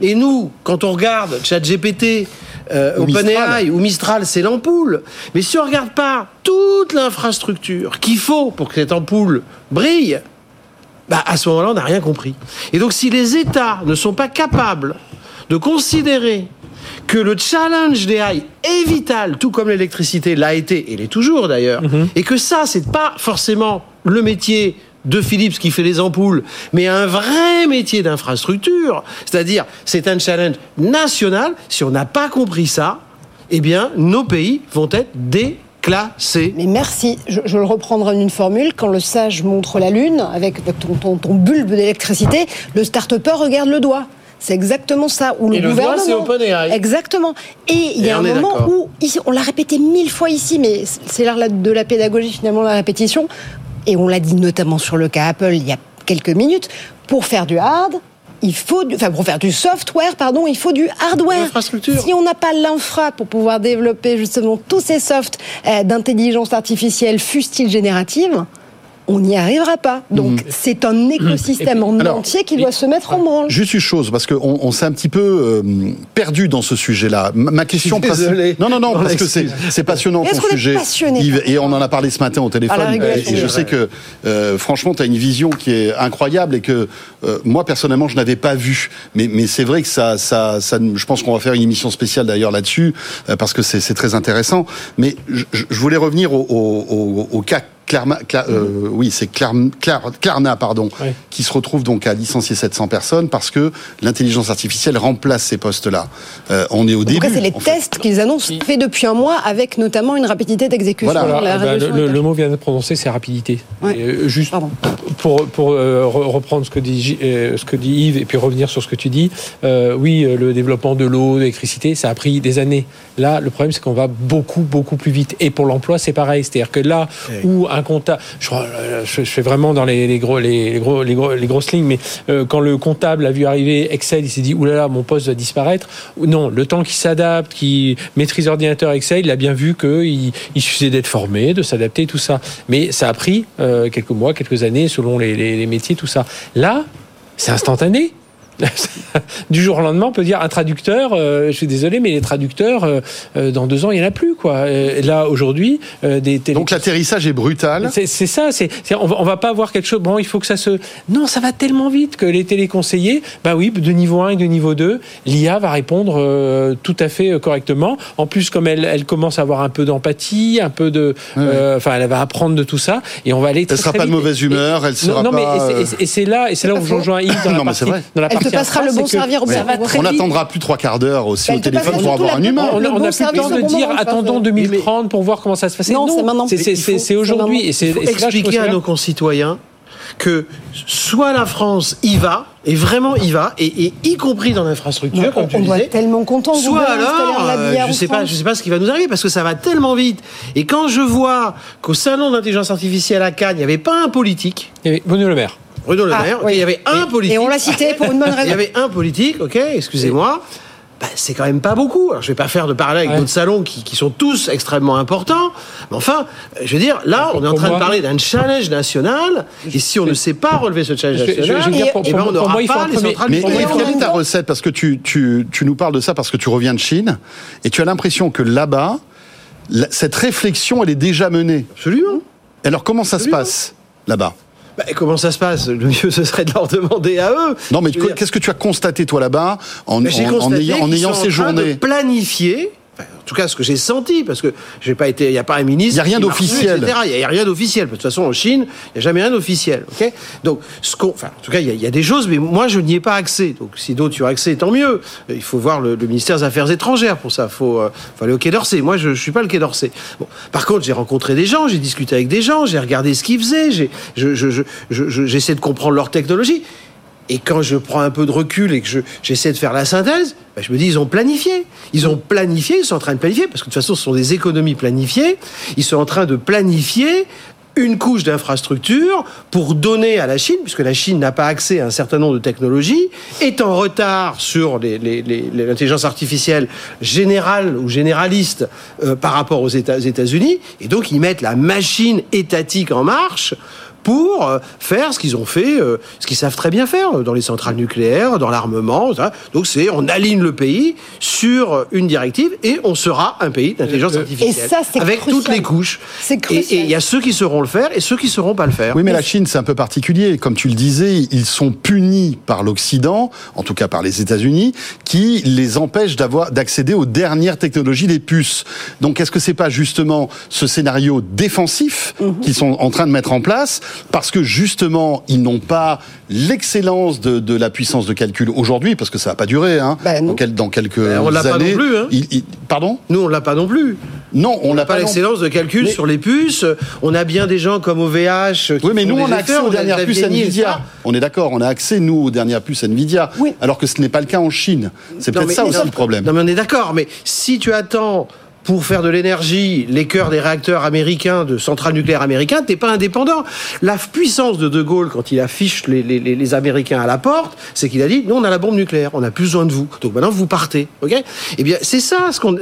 E: Et nous, quand on regarde ChatGPT, euh. OpenAI ou Mistral, c'est l'ampoule. Mais si on regarde pas toute l'infrastructure qu'il faut pour que cette ampoule brille, bah, à ce moment-là, on n'a rien compris. Et donc, si les États ne sont pas capables de considérer que le challenge des AI est vital, tout comme l'électricité l'a été, et l'est toujours d'ailleurs, et que ça, c'est pas forcément le métier de Philips qui fait les ampoules, mais un vrai métier d'infrastructure, c'est-à-dire c'est un challenge national, si on n'a pas compris ça, eh bien, nos pays vont être déclassés.
C: Mais merci, je, je le reprendrai en une formule. Quand le sage montre la lune avec ton, ton, ton bulbe d'électricité, le start-upper regarde le doigt. C'est exactement ça. Ou le
E: Et le
C: gouvernement.
E: c'est OpenAI.
C: Exactement. Et il y a un moment où, ici, on l'a répété mille fois ici, mais c'est l'art de la pédagogie finalement, la répétition. Et on l'a dit notamment sur le cas Apple il y a quelques minutes. Pour faire du hard, il faut, du, enfin pour faire du software, pardon, il faut du hardware.
E: L'infrastructure.
C: Si on n'a pas l'infra pour pouvoir développer justement tous ces softs euh, d'intelligence artificielle, fût-il générative, on n'y arrivera pas. Donc c'est un écosystème en
B: Alors,
C: entier qui doit se mettre en branle.
B: Juste une chose, parce qu'on on, s'est un petit peu euh, perdu dans ce sujet-là. Ma, ma question
E: Je suis désolé.
B: principale- Non, non, non,
E: On
B: parce que c'est passionnant
C: Est-ce
B: ton sujet.
C: passionné
B: Yves, et on en a parlé ce matin au téléphone.
C: Régulation
B: et je sais que, euh, franchement, tu as une vision qui est incroyable et que euh, moi, personnellement, je n'avais pas vu. Mais, mais c'est vrai que ça, ça, ça, je pense qu'on va faire une émission spéciale d'ailleurs là-dessus, euh, parce que c'est très intéressant. Mais je, je- je voulais revenir au, au, au, au cas Clarma, Cla- euh, oui, c'est Clarm- Clar- Klarna, pardon,
F: Ouais.
B: qui se retrouve donc à licencier 700 personnes parce que l'intelligence artificielle remplace ces postes-là. Euh, on est au
C: En
B: début.
C: tout cas, c'est les tests qu'ils annoncent faits depuis un mois avec notamment une rapidité d'exécution.
B: Voilà.
F: Ah bah, le, le- mot vient de prononcer, c'est rapidité.
C: Ouais.
F: Et, euh, juste
C: Pardon.
F: pour, pour euh, re- reprendre ce que, dit, J- euh, ce que dit Yves et puis revenir sur ce que tu dis, euh, oui, le développement de l'eau, de l'électricité, ça a pris des années. Là, le problème, c'est qu'on va beaucoup, beaucoup plus vite. Et pour l'emploi, c'est pareil. C'est-à-dire que là où un comptable, euh, je, fais vraiment dans les, gros, les, gros, les, gros- les grosses lignes, mais euh, quand le comptable a vu arriver Excel, il s'est dit, oulala, mon poste va disparaître. Non, le temps qu'il s'adapte, qu'il maîtrise ordinateur Excel, il a bien vu qu'il il suffisait d'être formé, de s'adapter, tout ça. Mais ça a pris euh, quelques mois, quelques années, selon les métiers, tout ça. Là, c'est instantané. du jour au lendemain, on peut dire un traducteur. euh, je suis désolé, mais les traducteurs, euh, euh, dans deux ans, il y en a plus, quoi. Euh, là, aujourd'hui, euh, des télé-
B: Donc l'atterrissage est brutal.
F: c'est c'est ça, c'est c'est- on, va, on va pas avoir quelque chose. Bon, il faut que ça se. Non, ça va tellement vite que les téléconseillers, bah oui, de niveau 1 et de niveau 2, l'IA va répondre euh, tout à fait correctement. En plus, comme elle, elle commence à avoir un peu d'empathie, un peu de, euh, enfin, elle va apprendre de tout ça, et on va aller. Très,
B: Elle sera
F: très
B: pas de mauvaise
F: Et-
B: humeur, elle
F: non,
B: sera
F: non, mais
B: pas,
F: et c'est- et c'est là, et c'est là où je rejoins Yves dans la
B: Non, mais c'est
F: partie,
B: vrai.
C: Te passera le bon servir au
B: On n'attendra plus trois quarts d'heure aussi
C: Elle
B: au téléphone pour avoir un humain.
F: On,
C: Le
F: on
C: bon
F: a plus le temps de
C: bon
F: dire attendons
C: parfait.
F: 2030 pour voir comment ça se passe.
C: Non, c'est
F: aujourd'hui.
C: c'est
F: Et c'est
E: expliquer à nos concitoyens que soit la France y va, et vraiment y va, et, et y compris dans l'infrastructure, comme tu
C: on doit
E: disais,
C: être tellement content.
E: Soit alors, euh, je sais pas, je sais pas ce qui va nous arriver parce que ça va tellement vite. Et quand je vois qu'au salon d'intelligence artificielle à Cannes, il n'y avait pas un politique,
F: Il y avait Bruno Le Maire.
E: Bruno Le
C: Ah,
E: Maire,
C: oui.
E: il y avait un politique.
C: Et on l'a cité pour une bonne
E: Il
C: raison.
E: y avait un politique, ok, excusez-moi. Bah, c'est quand même pas beaucoup. Alors, je vais pas faire de parallèle avec
F: Ouais.
E: d'autres salons qui, qui sont tous extrêmement importants. Mais enfin, euh, je veux dire, là, on est en train
F: moi-
E: de parler d'un challenge national. Et si on ne sait pas relever ce challenge
F: Je je je
E: national,
F: dire pour-
E: eh ben, on n'aura
F: il
E: pas les centrales
B: Mais quelle est ta recette Parce que tu, tu, tu nous parles de ça parce que tu reviens de Chine et tu as l'impression que là-bas, cette réflexion, elle est déjà menée.
E: Absolument.
B: Alors comment ça se passe là-bas?
E: Bah, comment ça se passe? Le mieux, ce serait de leur demander à eux.
B: Non, mais qu'est-ce que tu as constaté toi là-bas en,
E: constaté
B: ayant, en ayant séjourné
E: planifier. Enfin, en tout cas, ce que j'ai senti, parce que j'ai pas été, il n'y a pas un ministre.
B: Il y a rien d'officiel.
E: etc. Il n'y a rien d'officiel. De toute façon, en Chine, il n'y a jamais rien d'officiel. Donc, ce qu'on, enfin, en tout cas, il y, a, il y a des choses, mais moi, je n'y ai pas accès. Donc, si d'autres y ont accès, tant mieux. Euh, Il faut voir le, le ministère des Affaires étrangères pour ça. Il faut, euh, faut aller au Quai d'Orsay. Moi, je ne suis pas le Quai d'Orsay. Bon. Par contre, j'ai rencontré des gens, j'ai discuté avec des gens, j'ai regardé ce qu'ils faisaient, j'ai, je, je, je, je- je- j'essaie de comprendre leur technologie. Et quand je prends un peu de recul et que je- j'essaie de faire la synthèse, ben, je me dis, ils ont planifié. Ils ont planifié, ils sont en train de planifier, parce que de toute façon, ce sont des économies planifiées. Ils sont en train de planifier une couche d'infrastructure pour donner à la Chine, puisque la Chine n'a pas accès à un certain nombre de technologies, est en retard sur l'intelligence artificielle générale ou généraliste euh, par rapport aux États-Unis, et donc ils mettent la machine étatique en marche pour euh, faire ce qu'ils ont fait, euh, ce qu'ils savent très bien faire euh, dans les centrales nucléaires, dans l'armement. ça. Donc c'est on aligne le pays sur une directive et on sera un pays d'intelligence artificielle
C: Et ça, c'est
E: avec
C: crucial.
E: toutes les couches.
C: C'est
E: Et-
C: crucial.
E: Et il y a ceux qui sauront le faire et ceux qui sauront pas le faire.
B: Oui, mais la Chine, c'est un peu particulier. Comme tu le disais, ils sont punis par l'Occident, en tout cas par les États-Unis, qui les empêchent d'avoir d'accéder aux dernières technologies des puces. Donc, est-ce que c'est pas justement ce scénario défensif
C: Mhm.
B: qu'ils sont en train de mettre en place, parce que justement, ils n'ont pas l'excellence de, de la puissance de calcul aujourd'hui, parce que ça va pas durer, hein,
C: non.
B: dans, quel- dans quelques
E: Ben, on l'a pas
B: années.
E: non plus, hein.
B: pardon?
E: Nous on l'a pas non plus.
B: Non, on
E: On
B: n'a
E: pas
B: pas.
E: l'excellence de calcul
B: Mais-
E: sur les puces. On a bien des gens comme OVH. qui
B: Oui, mais nous, on a accès aux dernières puces Nvidia. On est d'accord, on a accès, nous, aux dernières puces Nvidia.
C: Oui.
B: Alors que ce n'est pas le cas en Chine. C'est peut-être ça aussi
E: non,
B: le problème.
E: Non, mais on est d'accord. Mais si tu attends pour faire de l'énergie les cœurs des réacteurs américains, de centrales nucléaires américaines, t'es pas indépendant. La puissance de De Gaulle, quand il affiche les, les, les Américains à la porte, c'est qu'il a dit, nous, on a la bombe nucléaire, on n'a plus besoin de vous. Donc maintenant, vous partez. ok? Eh bien, c'est ça, ce qu'on,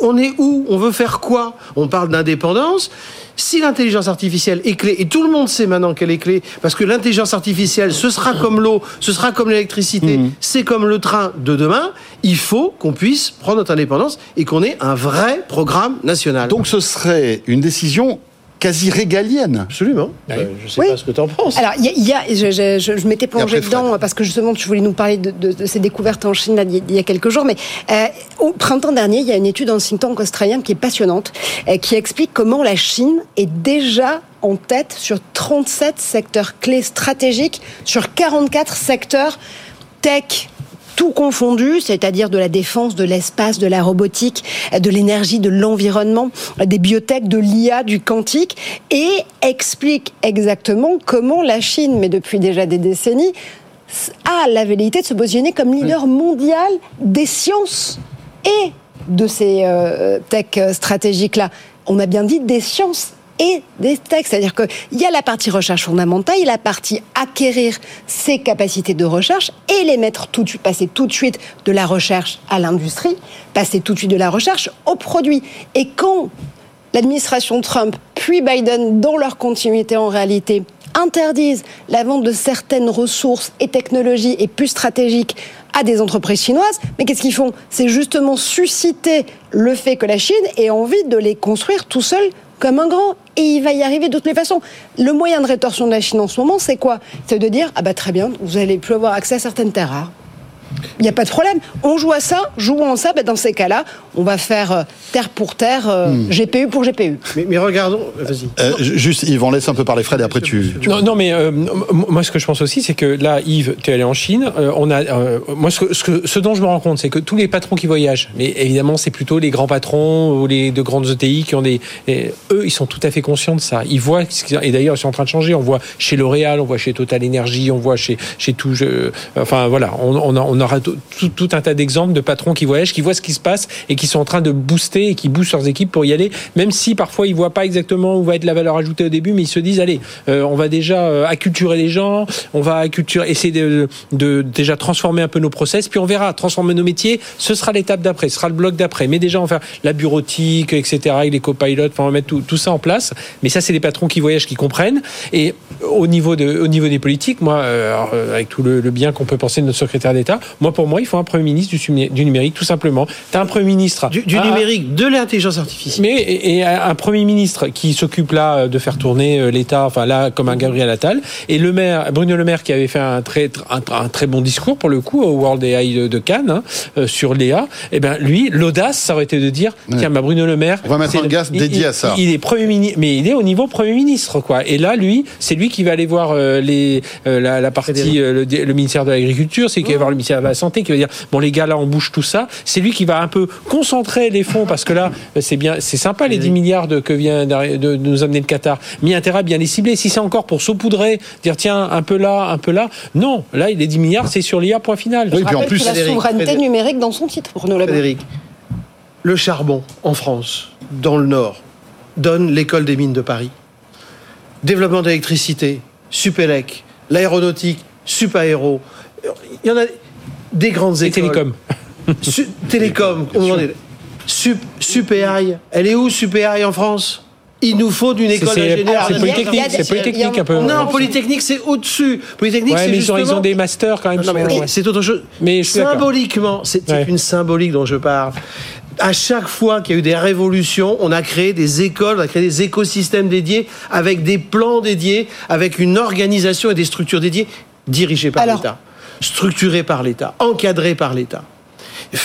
E: on est où? On veut faire quoi? On parle d'indépendance. Si l'intelligence artificielle est clé, et tout le monde sait maintenant qu'elle est clé, parce que l'intelligence artificielle, ce sera comme l'eau, ce sera comme l'électricité, mmh. c'est comme le train de demain, il faut qu'on puisse prendre notre indépendance et qu'on ait un vrai programme national.
B: Donc ce serait une décision quasi régalienne.
E: Absolument. je ne sais pas ce que tu en penses.
C: Alors, il y, a, je, je, m'étais plongé dedans parce que justement, tu voulais nous parler de, ces découvertes en Chine il y a quelques jours. Mais euh, au printemps dernier, il y a une étude en think tank australien qui est passionnante, euh, qui explique comment la Chine est déjà en tête sur 37 secteurs clés stratégiques, sur 44 secteurs tech, tout confondu, c'est-à-dire de la défense, de l'espace, de la robotique, de l'énergie, de l'environnement, des biotech, de l'IA, du quantique, et explique exactement comment la Chine, mais depuis déjà des décennies, a la velléité de se positionner comme leader mondial des sciences et de ces euh, tech stratégiques-là. On a bien dit des sciences et des textes. C'est-à-dire qu'il y a la partie recherche fondamentale, il y a la partie acquérir ses capacités de recherche et les mettre tout de suite, passer tout de suite de la recherche à l'industrie, passer tout de suite de la recherche au produit. Et quand l'administration Trump puis Biden, dans leur continuité en réalité, interdisent la vente de certaines ressources et technologies et plus stratégiques à des entreprises chinoises. Mais qu'est-ce qu'ils font? C'est justement susciter le fait que la Chine ait envie de les construire tout seul comme un grand. Et il va y arriver de toutes les façons. Le moyen de rétorsion de la Chine en ce moment, c'est quoi? C'est de dire, ah bah très bien, vous allez plus avoir accès à certaines terres rares. Il n'y a pas de problème. On joue à ça, jouons à ça. Ben dans ces cas-là, on va faire euh, terre pour terre, euh, hmm. GPU pour GPU.
E: Mais, regardons, vas-y.
B: Euh, juste, Yves, on laisse un peu parler Fred et après tu.
F: Non, mais moi, ce que je pense aussi, c'est que là, Yves, tu es allé en Chine. on a, moi, ce, ce, ce, dont je me rends compte, c'est que tous les patrons qui voyagent, mais évidemment, c'est plutôt les grands patrons ou les de grandes ETI qui ont des. eux, ils sont tout à fait conscients de ça. Ils voient, et d'ailleurs, ils sont en train de changer. On voit chez L'Oréal, on voit chez Total Energy, on voit chez, chez tout. enfin, voilà, on, on, on aura tout, un tas d'exemples de patrons qui voyagent, qui voient ce qui se passe et qui sont en train de booster et qui boostent leurs équipes pour y aller, même si parfois ils voient pas exactement où va être la valeur ajoutée au début, mais ils se disent allez, euh, on va déjà euh, acculturer les gens, on va acculturer, essayer de, de, déjà transformer un peu nos process, puis on verra transformer nos métiers. Ce sera l'étape d'après, ce sera le bloc d'après. Mais déjà on va faire la bureautique, etc. Avec les copilotes, on va mettre tout, tout ça en place. Mais ça c'est les patrons qui voyagent, qui comprennent. Et au niveau de, au niveau des politiques, moi, euh, avec tout le bien qu'on peut penser de notre secrétaire d'État, moi pour moi il faut un Premier ministre du, numérique, tout simplement. Tu as un Premier ministre...
E: Du, ah, numérique, de l'intelligence artificielle.
F: Mais, et, un Premier ministre qui s'occupe là euh, de faire tourner euh, l'État, enfin là, comme un Gabriel Attal, et le maire, Bruno Le Maire, qui avait fait un très, un, très bon discours, pour le coup, au World AI de, Cannes, hein, euh, sur l'EA, et eh ben lui, l'audace, ça aurait été de dire, tiens, bah, Bruno Le Maire...
B: On va mettre un gaz dédié à ça.
F: Il, est Premier ministre, mais il est au niveau Premier ministre, quoi. Et là, lui, c'est lui qui va aller voir les, la, partie, le, ministère de l'Agriculture, c'est qui va voir le ministère de la Santé, qui va dire, bon les gars, là on bouge tout ça. C'est lui qui va un peu concentrer les fonds parce que là c'est bien, c'est sympa les 10 milliards de, que vient de nous amener le Qatar. Mais intérêt à bien les cibler. Si c'est encore pour saupoudrer, dire tiens un peu là, un peu là, non. Là les 10 milliards c'est sur l'IA point final.
C: Oui, puis en plus la souveraineté numérique dans son titre pour nous
E: Frédéric, le charbon en France, dans le Nord, donne l'école des mines de Paris. Développement d'électricité, Supélec, l'aéronautique, Supaéro. Il y en a des grandes écoles.
F: télécom.
E: télécom, comment Sup, Supéaï. Elle est où Supéaï en France? Il nous faut d'une école d'ingénieurs.
F: C'est Polytechnique, c'est Polytechnique un peu.
E: Non, Polytechnique, c'est au-dessus. Polytechnique,
F: c'est
E: justement...
F: ils, ont, des masters quand même.
E: c'est autre chose. Mais symboliquement, c'est une symbolique dont je parle. À chaque fois qu'il y a eu des révolutions, on a créé des écoles, on a créé des écosystèmes dédiés, avec des plans dédiés, avec une organisation et des structures dédiées, dirigées par l'État structuré par l'État, encadré par l'État,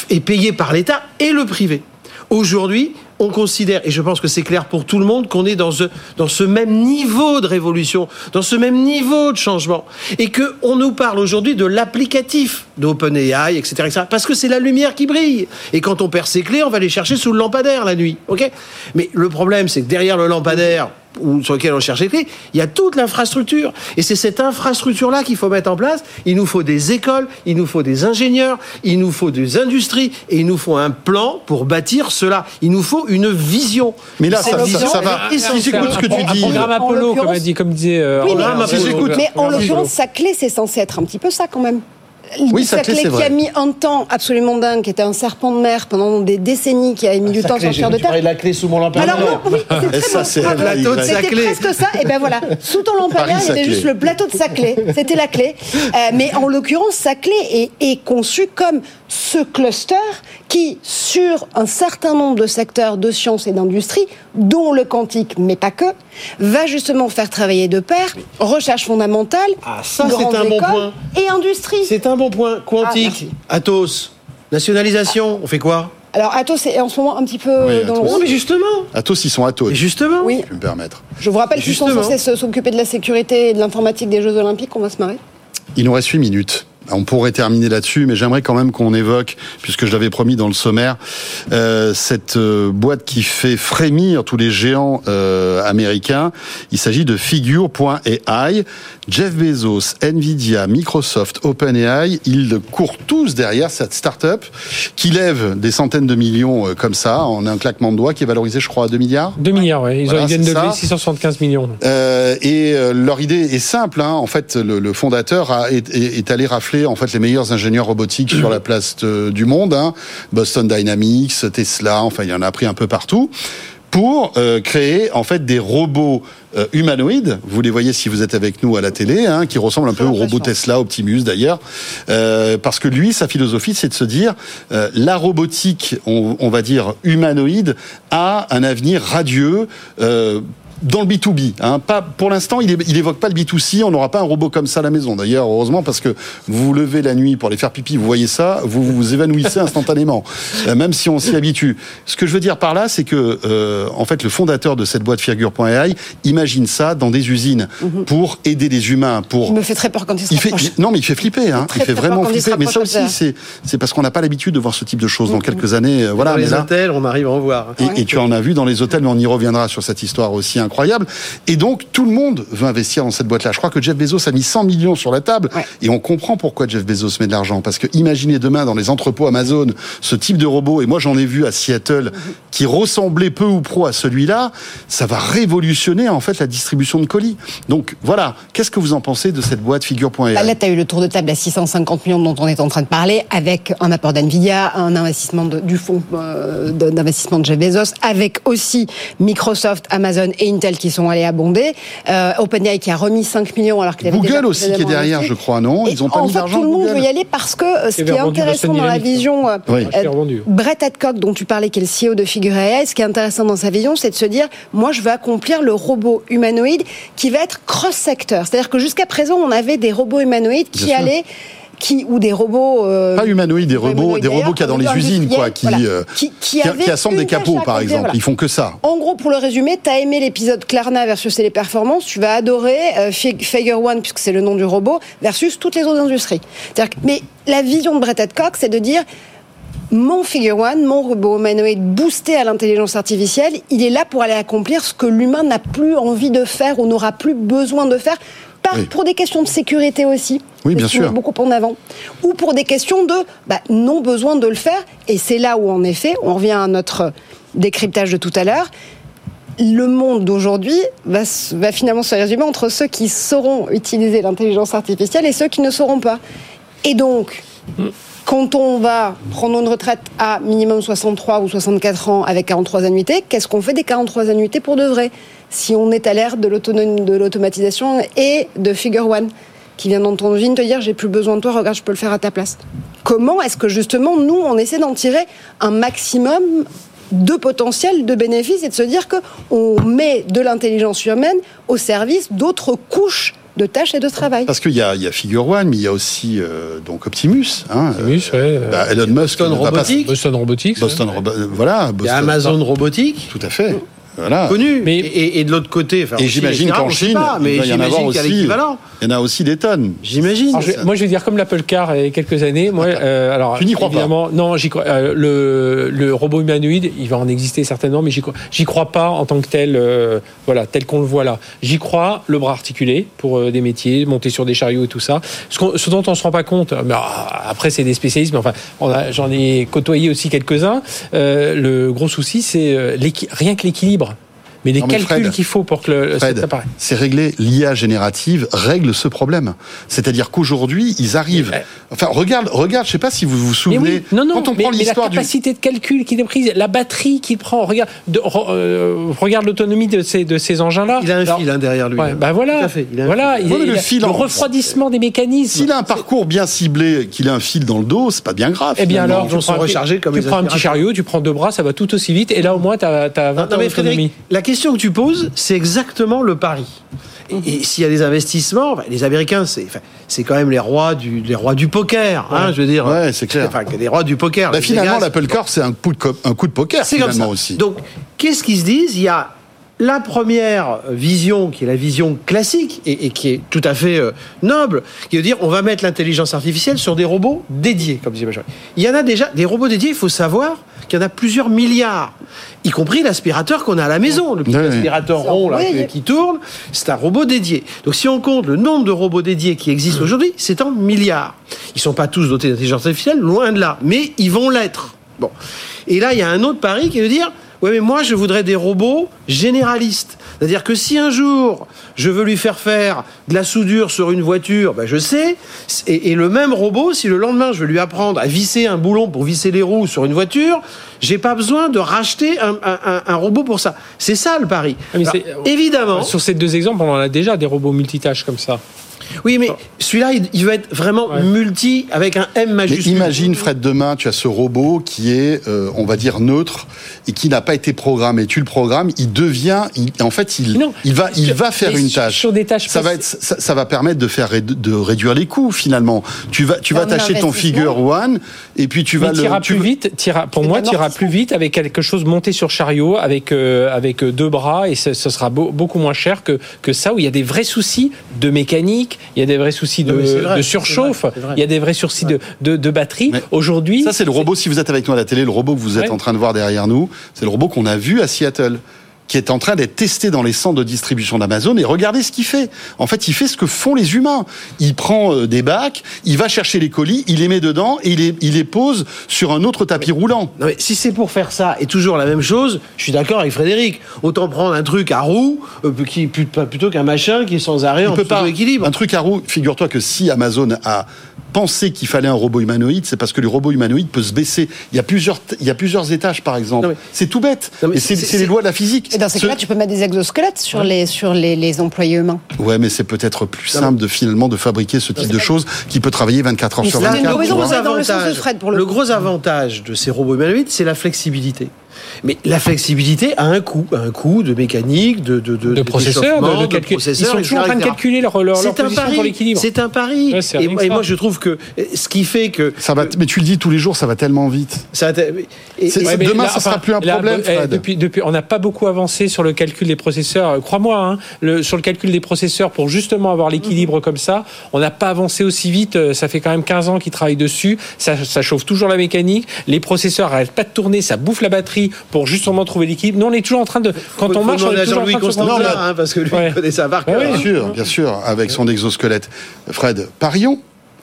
E: et payé par l'État et le privé. Aujourd'hui, on considère, et je pense que c'est clair pour tout le monde, qu'on est dans ce, dans ce même niveau de révolution, dans ce même niveau de changement, et qu'on nous parle aujourd'hui de l'applicatif d'OpenAI, etc., etc., parce que c'est la lumière qui brille. Et quand on perd ses clés, on va les chercher sous le lampadaire la nuit. Mais le problème, c'est que derrière le lampadaire, ou sur lequel on cherche les clés. Il y a toute l'infrastructure. Et c'est cette infrastructure-là qu'il faut mettre en place. Il nous faut des écoles, il nous faut des ingénieurs, il nous faut des industries, et il nous faut un plan pour bâtir cela. Il nous faut une vision.
B: Mais là, ça, ça,
E: vision,
B: ça va.
E: elle est
B: Si j'écoute ce que tu dis.
F: programme
C: En
F: Apollo, comme, dit, comme disait euh,
C: Oui, mais,
E: mais-
F: Apollo.
C: mais en l'occurrence, sa clé, c'est censé être un petit peu ça quand même.
B: Oui, sa clé, c'est
C: qui
B: vrai.
C: a mis un temps absolument dingue, qui était un serpent de mer pendant des décennies, qui a mis du temps à sortir de
E: Tu
C: terre.
E: parlais de la clé sous mon lampadaire.
C: Alors non, oui, c'est très bon. C'était
E: Saclay.
C: presque ça. Et ben voilà, sous ton lampadaire, il y avait juste le plateau de Saclay. C'était la clé. Euh, mais en l'occurrence, Saclay est, est conçu comme ce cluster qui, sur un certain nombre de secteurs de sciences et d'industrie, dont le quantique, mais pas que, va justement faire travailler de pair recherche fondamentale,
E: Ah, ça, c'est
C: grandes
E: un bon
C: écoles
E: point.
C: et industrie.
E: C'est un bon point.
C: Ah,
E: Quantique,
C: merci.
E: Atos, nationalisation, on fait quoi?
C: Alors Atos est en ce moment un petit peu
B: Oui,
C: dans le
B: Atos.
E: Non, mais justement.
B: Atos, ils sont Atos.
E: Mais justement.
C: Oui.
B: Je peux me permettre.
C: Je vous rappelle qu'ils sont
E: Justement.
C: censés s'occuper de la sécurité et de l'informatique des Jeux Olympiques. On va se marrer.
B: Il nous reste 8 minutes. On pourrait terminer là-dessus, mais j'aimerais quand même qu'on évoque, puisque je l'avais promis dans le sommaire, euh, cette euh, boîte qui fait frémir tous les géants euh, américains. Il s'agit de Figure.ai. Jeff Bezos, Nvidia, Microsoft, OpenAI, ils courent tous derrière cette start-up qui lève des centaines de millions comme ça, en un claquement de doigts, qui est valorisé, je crois, à 2 milliards.
F: 2 milliards, ouais. Ils, ont-
B: Voilà,
F: viennent de lever
B: ça.
F: 675 millions.
B: Et leur idée est simple. Hein. En fait, le, le fondateur a, est- est allé rafler en fait les meilleurs ingénieurs robotiques sur la place du monde. Hein. Boston Dynamics, Tesla. Enfin, il y en a pris un peu partout pour euh, créer en fait des robots euh, humanoïdes. Vous les voyez si vous êtes avec nous à la télé, hein, qui ressemblent un peu aux robots Tesla, Optimus d'ailleurs, Euh, parce que lui, sa philosophie, c'est de se dire la robotique, on, on va dire humanoïde, a un avenir radieux. Dans le B2B, hein, pas pour l'instant, il, il évoque pas le B2C. On n'aura pas un robot comme ça à la maison. D'ailleurs, heureusement, parce que vous vous levez la nuit pour aller faire pipi, vous voyez ça, vous vous évanouissez instantanément, euh, même si on s'y habitue. Ce que je veux dire par là, c'est que euh, en fait, le fondateur de cette boîte Figure.ai imagine ça dans des usines pour aider les humains, pour
C: Il me fait très peur quand il se
B: il fait, non, mais il fait flipper. Hein.
C: Très,
B: il fait
C: très
B: vraiment flipper. Mais ça aussi, c'est c'est parce qu'on n'a pas l'habitude de voir ce type de choses. Dans quelques années, euh, voilà.
E: Dans
B: mais
E: les
B: là,
E: hôtels, on arrive à en voir.
B: et, et tu en as vu dans les hôtels, mais on y reviendra sur cette histoire aussi incroyable. Et donc, tout le monde veut investir dans cette boîte-là. Je crois que Jeff Bezos a mis 100 millions sur la table.
C: Ouais.
B: Et on comprend pourquoi Jeff Bezos met de l'argent. Parce que imaginez demain dans les entrepôts Amazon ce type de robot. Et moi, j'en ai vu à Seattle qui ressemblait peu ou pro à celui-là. Ça va révolutionner, en fait, la distribution de colis. Donc, voilà. Qu'est-ce que vous en pensez de cette boîte Figure.ai
C: Bah, Là, tu as eu le tour de table à 650 millions dont on est en train de parler, avec un apport d'NVIDIA, un investissement de- du fonds euh, d'investissement de Jeff Bezos, avec aussi Microsoft, Amazon et Intel qui sont allés abonder, euh, OpenAI qui a remis 5 millions alors qu'il avait déjà
B: Google aussi qui est derrière,
C: investi.
B: je crois, non Ils ont pas
C: en
B: mis
C: fait,
B: d'argent
C: tout le monde veut y aller parce que euh, ce qui est intéressant dans la vision, euh,
B: Oui.
C: euh,
F: est revendu.
C: Brett Hadcock, dont tu parlais, qui est le CEO de Figure AI, ce qui est intéressant dans sa vision, c'est de se dire, moi, je veux accomplir le robot humanoïde qui va être cross-secteur. C'est-à-dire que jusqu'à présent, on avait des robots humanoïdes qui
B: Bien sûr.
C: Qui ou des robots euh,
B: Pas humanoïdes, des robots, des robots qu'il y a dans les usines, quoi, qui,
C: voilà.
B: euh,
C: qui,
B: assemblent des capots, par exemple.
C: voilà.
B: Ils font que ça.
C: En gros, pour le résumer, t'as aimé l'épisode Klarna versus Téléperformance, tu vas adorer euh, Fig- Figure One, puisque c'est le nom du robot, versus toutes les autres industries. Que- mais la vision de Brett Hadcock, c'est de dire mon Figure One, mon robot humanoïde boosté à l'intelligence artificielle, il est là pour aller accomplir ce que l'humain n'a plus envie de faire ou n'aura plus besoin de faire.
B: Oui.
C: Pour des questions de sécurité aussi,
B: Oui, bien sûr.
C: beaucoup en avant, ou pour des questions de bah, non besoin de le faire. Et c'est là où, en effet, on revient à notre décryptage de tout à l'heure, le monde d'aujourd'hui va, va finalement se résumer entre ceux qui sauront utiliser l'intelligence artificielle et ceux qui ne sauront pas. Et donc, quand on va prendre une retraite à minimum 63 ou 64 ans avec 43 annuités, qu'est-ce qu'on fait des 43 annuités pour de vrai? Si on est à l'ère de l'automatisation et de Figure One, qui vient dans ton usine te dire j'ai plus besoin de toi, regarde, je peux le faire à ta place. Comment est-ce que justement nous on essaie d'en tirer un maximum de potentiel, de bénéfices et de se dire que on met de l'intelligence humaine au service d'autres couches de tâches et de travail.
B: Parce qu'il y a, il y a Figure One, mais il y a aussi euh, donc Optimus. Hein,
F: Optimus, ouais, euh,
B: bah, Elon Musk
E: Boston
B: va pas-
E: Robotics.
F: Boston Robotics.
B: Boston, Robo- euh, voilà.
E: Il y
B: Boston,
E: a Amazon Robotique.
B: Tout à fait. Voilà.
E: connu.
F: Mais-
E: et, et de l'autre côté, enfin,
B: Et j'imagine qu'en Chine,
E: pas, mais
B: il y en avoir aussi. Il y en a aussi des tonnes.
E: J'imagine.
F: Je- moi, je vais dire comme l'Apple Car il y a quelques années. Moi, euh, alors
B: Tu n'y crois pas
F: évidemment, Non, j'y crois. euh, le, le robot humanoïde, il va en exister certainement, mais j'y crois. J'y crois pas en tant que tel. euh, voilà, tel qu'on le voit là. J'y crois. Le bras articulé pour euh, des métiers, monter sur des chariots et tout ça. Ce, dont on se rend pas compte. Mais ah, après, c'est des spécialistes, mais enfin, j'en ai côtoyé aussi quelques-uns. Euh, le gros souci, c'est rien que l'équilibre. Mais les
B: Non, mais
F: calculs qu'il faut pour que le,
B: Fred,
F: cet appareil-
B: c'est réglé. L'IA générative règle ce problème. C'est-à-dire qu'aujourd'hui, ils arrivent.
F: Mais,
B: Enfin, regarde, regarde. Je sais pas si vous vous
F: Mais
B: souvenez.
F: oui, non, non,
B: quand on
F: mais,
B: prend
F: mais la
B: l'histoire du.
F: capacité de calcul qu'il est prise, la batterie qu'il prend, regarde, de- re- euh, regarde l'autonomie de ces, de ces engins-là.
E: Il a un
F: Alors,
E: fil hein, derrière lui.
F: ouais, bah voilà,
E: Tout à fait, il a un
F: voilà, il,
B: Ouais, mais
F: il
B: le
F: a-
B: fil
F: le
B: en-
F: refroidissement des mécanismes.
B: S'il a un parcours bien ciblé, qu'il a un fil dans le dos, c'est pas bien grave.
F: Eh bien alors,
E: Ils vont
F: tu
E: se
F: prends, un-
E: recharger comme
F: tu
E: les
F: prends un petit chariot, tu prends deux bras, ça va tout aussi vite, et là au moins tu as, 20
E: Non,
F: ans d'autonomie.
E: Question que tu poses, c'est exactement le pari. Et, et s'il y a des investissements, les Américains, c'est enfin, c'est quand même les rois du, les rois du poker, hein, je veux dire.
B: Ouais, c'est clair.
E: Enfin, les rois du poker.
B: Bah, finalement, l'Apple Car, c'est un coup de, co- un coup de poker,
E: C'est comme
B: finalement
E: ça.
B: aussi.
E: Donc, qu'est-ce qu'ils se disent? Il y a la première vision, qui est la vision classique et, et qui est tout à fait euh, noble, qui veut dire on va mettre l'intelligence artificielle sur des robots dédiés, comme disait Benjamin. Il y en a déjà des robots dédiés. Il faut savoir qu'il y en a plusieurs milliards, y compris l'aspirateur qu'on a à la maison, le petit aspirateur rond là,
C: Oui.
E: qui, qui tourne. C'est un robot dédié. Donc, si on compte le nombre de robots dédiés qui existent aujourd'hui, c'est en milliards. Ils sont pas tous dotés d'intelligence artificielle, loin de là, mais ils vont l'être. Bon. Et là, il y a un autre pari qui veut dire Ouais, mais moi, je voudrais des robots généralistes. C'est-à-dire que si un jour, je veux lui faire faire de la soudure sur une voiture, ben je sais. Et, et le même robot, si le lendemain, je veux lui apprendre à visser un boulon pour visser les roues sur une voiture, j'ai pas besoin de racheter un, un- un- un robot pour ça. C'est ça le pari.
F: Ah, mais
E: Alors,
F: c'est-
E: évidemment.
F: Sur ces deux exemples, on en a déjà des robots multitâches comme ça.
E: Oui, mais celui-là, il, veut être vraiment
F: Ouais.
E: multi avec un M
B: Mais
E: majuscule.
B: imagine, Fred, demain, tu as ce robot qui est, euh, on va dire, neutre et qui n'a pas été programmé. Tu le programmes, il devient, il- en fait, il,
F: Non.
B: il va, il
F: Sur-
B: va faire une
F: sur-
B: tâche.
F: sur des tâches
B: ça va être, ça, ça va permettre de faire, de réduire les coûts finalement. Tu vas, tu vas t'acheter ton figure one et puis tu vas
F: Mais
B: le. tu
F: plus vite, t'iras- pour moi, tu iras plus vite avec quelque chose monté sur chariot, avec, euh, avec deux bras, et ce, ce sera beau- beaucoup moins cher que, que ça, où il y a des vrais soucis de mécanique, il y a des vrais soucis de,
E: vrai,
F: surchauffe,
E: vrai, c'est vrai.
F: il y a des vrais soucis de, de, de batterie.
B: Mais
F: Aujourd'hui,
B: Ça, c'est le robot, si vous êtes avec nous à la télé, le robot que vous êtes
F: Ouais.
B: en train de voir derrière nous, c'est le robot qu'on a vu à Seattle qui est en train d'être testé dans les centres de distribution d'Amazon et regardez ce qu'il fait. En fait, il fait ce que font les humains. Il prend euh, des bacs, il va chercher les colis, il les met dedans et il les, il les pose sur un autre tapis roulant.
E: Non mais si c'est pour faire ça et toujours la même chose, je suis d'accord avec Frédéric. Autant prendre un truc à roue euh, qui, plutôt qu'un machin qui est sans arrêt
B: On
E: en
B: peut pas.
E: équilibre.
B: Un truc à roue, figure-toi que si Amazon a pensé qu'il fallait un robot humanoïde, c'est parce que le robot humanoïde peut se baisser. Il y a plusieurs, il y a plusieurs étages, par exemple. C'est tout bête. C'est les lois de la physique.
C: Et dans ces
B: Ce-
C: cas-là, tu peux mettre des exosquelettes sur les, sur les, les employés humains.
B: Ouais, mais c'est peut-être plus simple de finalement de fabriquer ce type de choses qui peut travailler 24 heures
C: Mais
B: sur
C: c'est une
B: 24.
E: le
C: raison,
B: tu
E: gros
B: vois.
C: on va dans le sens de
E: avantage,
C: Fred, pour le
E: le
C: coup.
E: gros avantage de ces robots humanoïdes, c'est la flexibilité. Mais la flexibilité a un coût, un coût de mécanique, de de de,
F: de processeurs, de,
E: d'échauffement,
F: de calcul. Ils
E: processeurs,
F: sont toujours en train de calculer leur, leur, leur
E: C'est un
F: position pour
E: pari.
F: l'équilibre.
E: C'est un pari.
F: Ouais,
E: et, moi, je trouve que euh, ce qui fait que
B: Ça va, mais tu le dis tous les jours, ça va tellement vite.
E: ça. et-
B: C'est-
E: et-
B: Ouais, demain, ça sera plus un problème,
F: eh,
B: Fred.
F: depuis, depuis, on n'a pas beaucoup avancé sur le calcul des processeurs. Euh, Crois-moi, hein, le, sur le calcul des processeurs pour justement avoir l'équilibre comme ça, on n'a pas avancé aussi vite. Euh, Ça fait quand même 15 ans qu'ils travaillent dessus. Ça, ça chauffe toujours la mécanique. Les processeurs n'arrêtent pas de tourner. Ça bouffe la batterie pour justement trouver l'équilibre. Nous, on est toujours en train de, quand on marche, on est toujours en train de se
E: hein, parce que lui,
F: Ouais.
E: il connaît ça par
F: Ouais,
E: cœur.
F: ouais.
B: Bien sûr, bien sûr, avec son exosquelette. Fred, parions.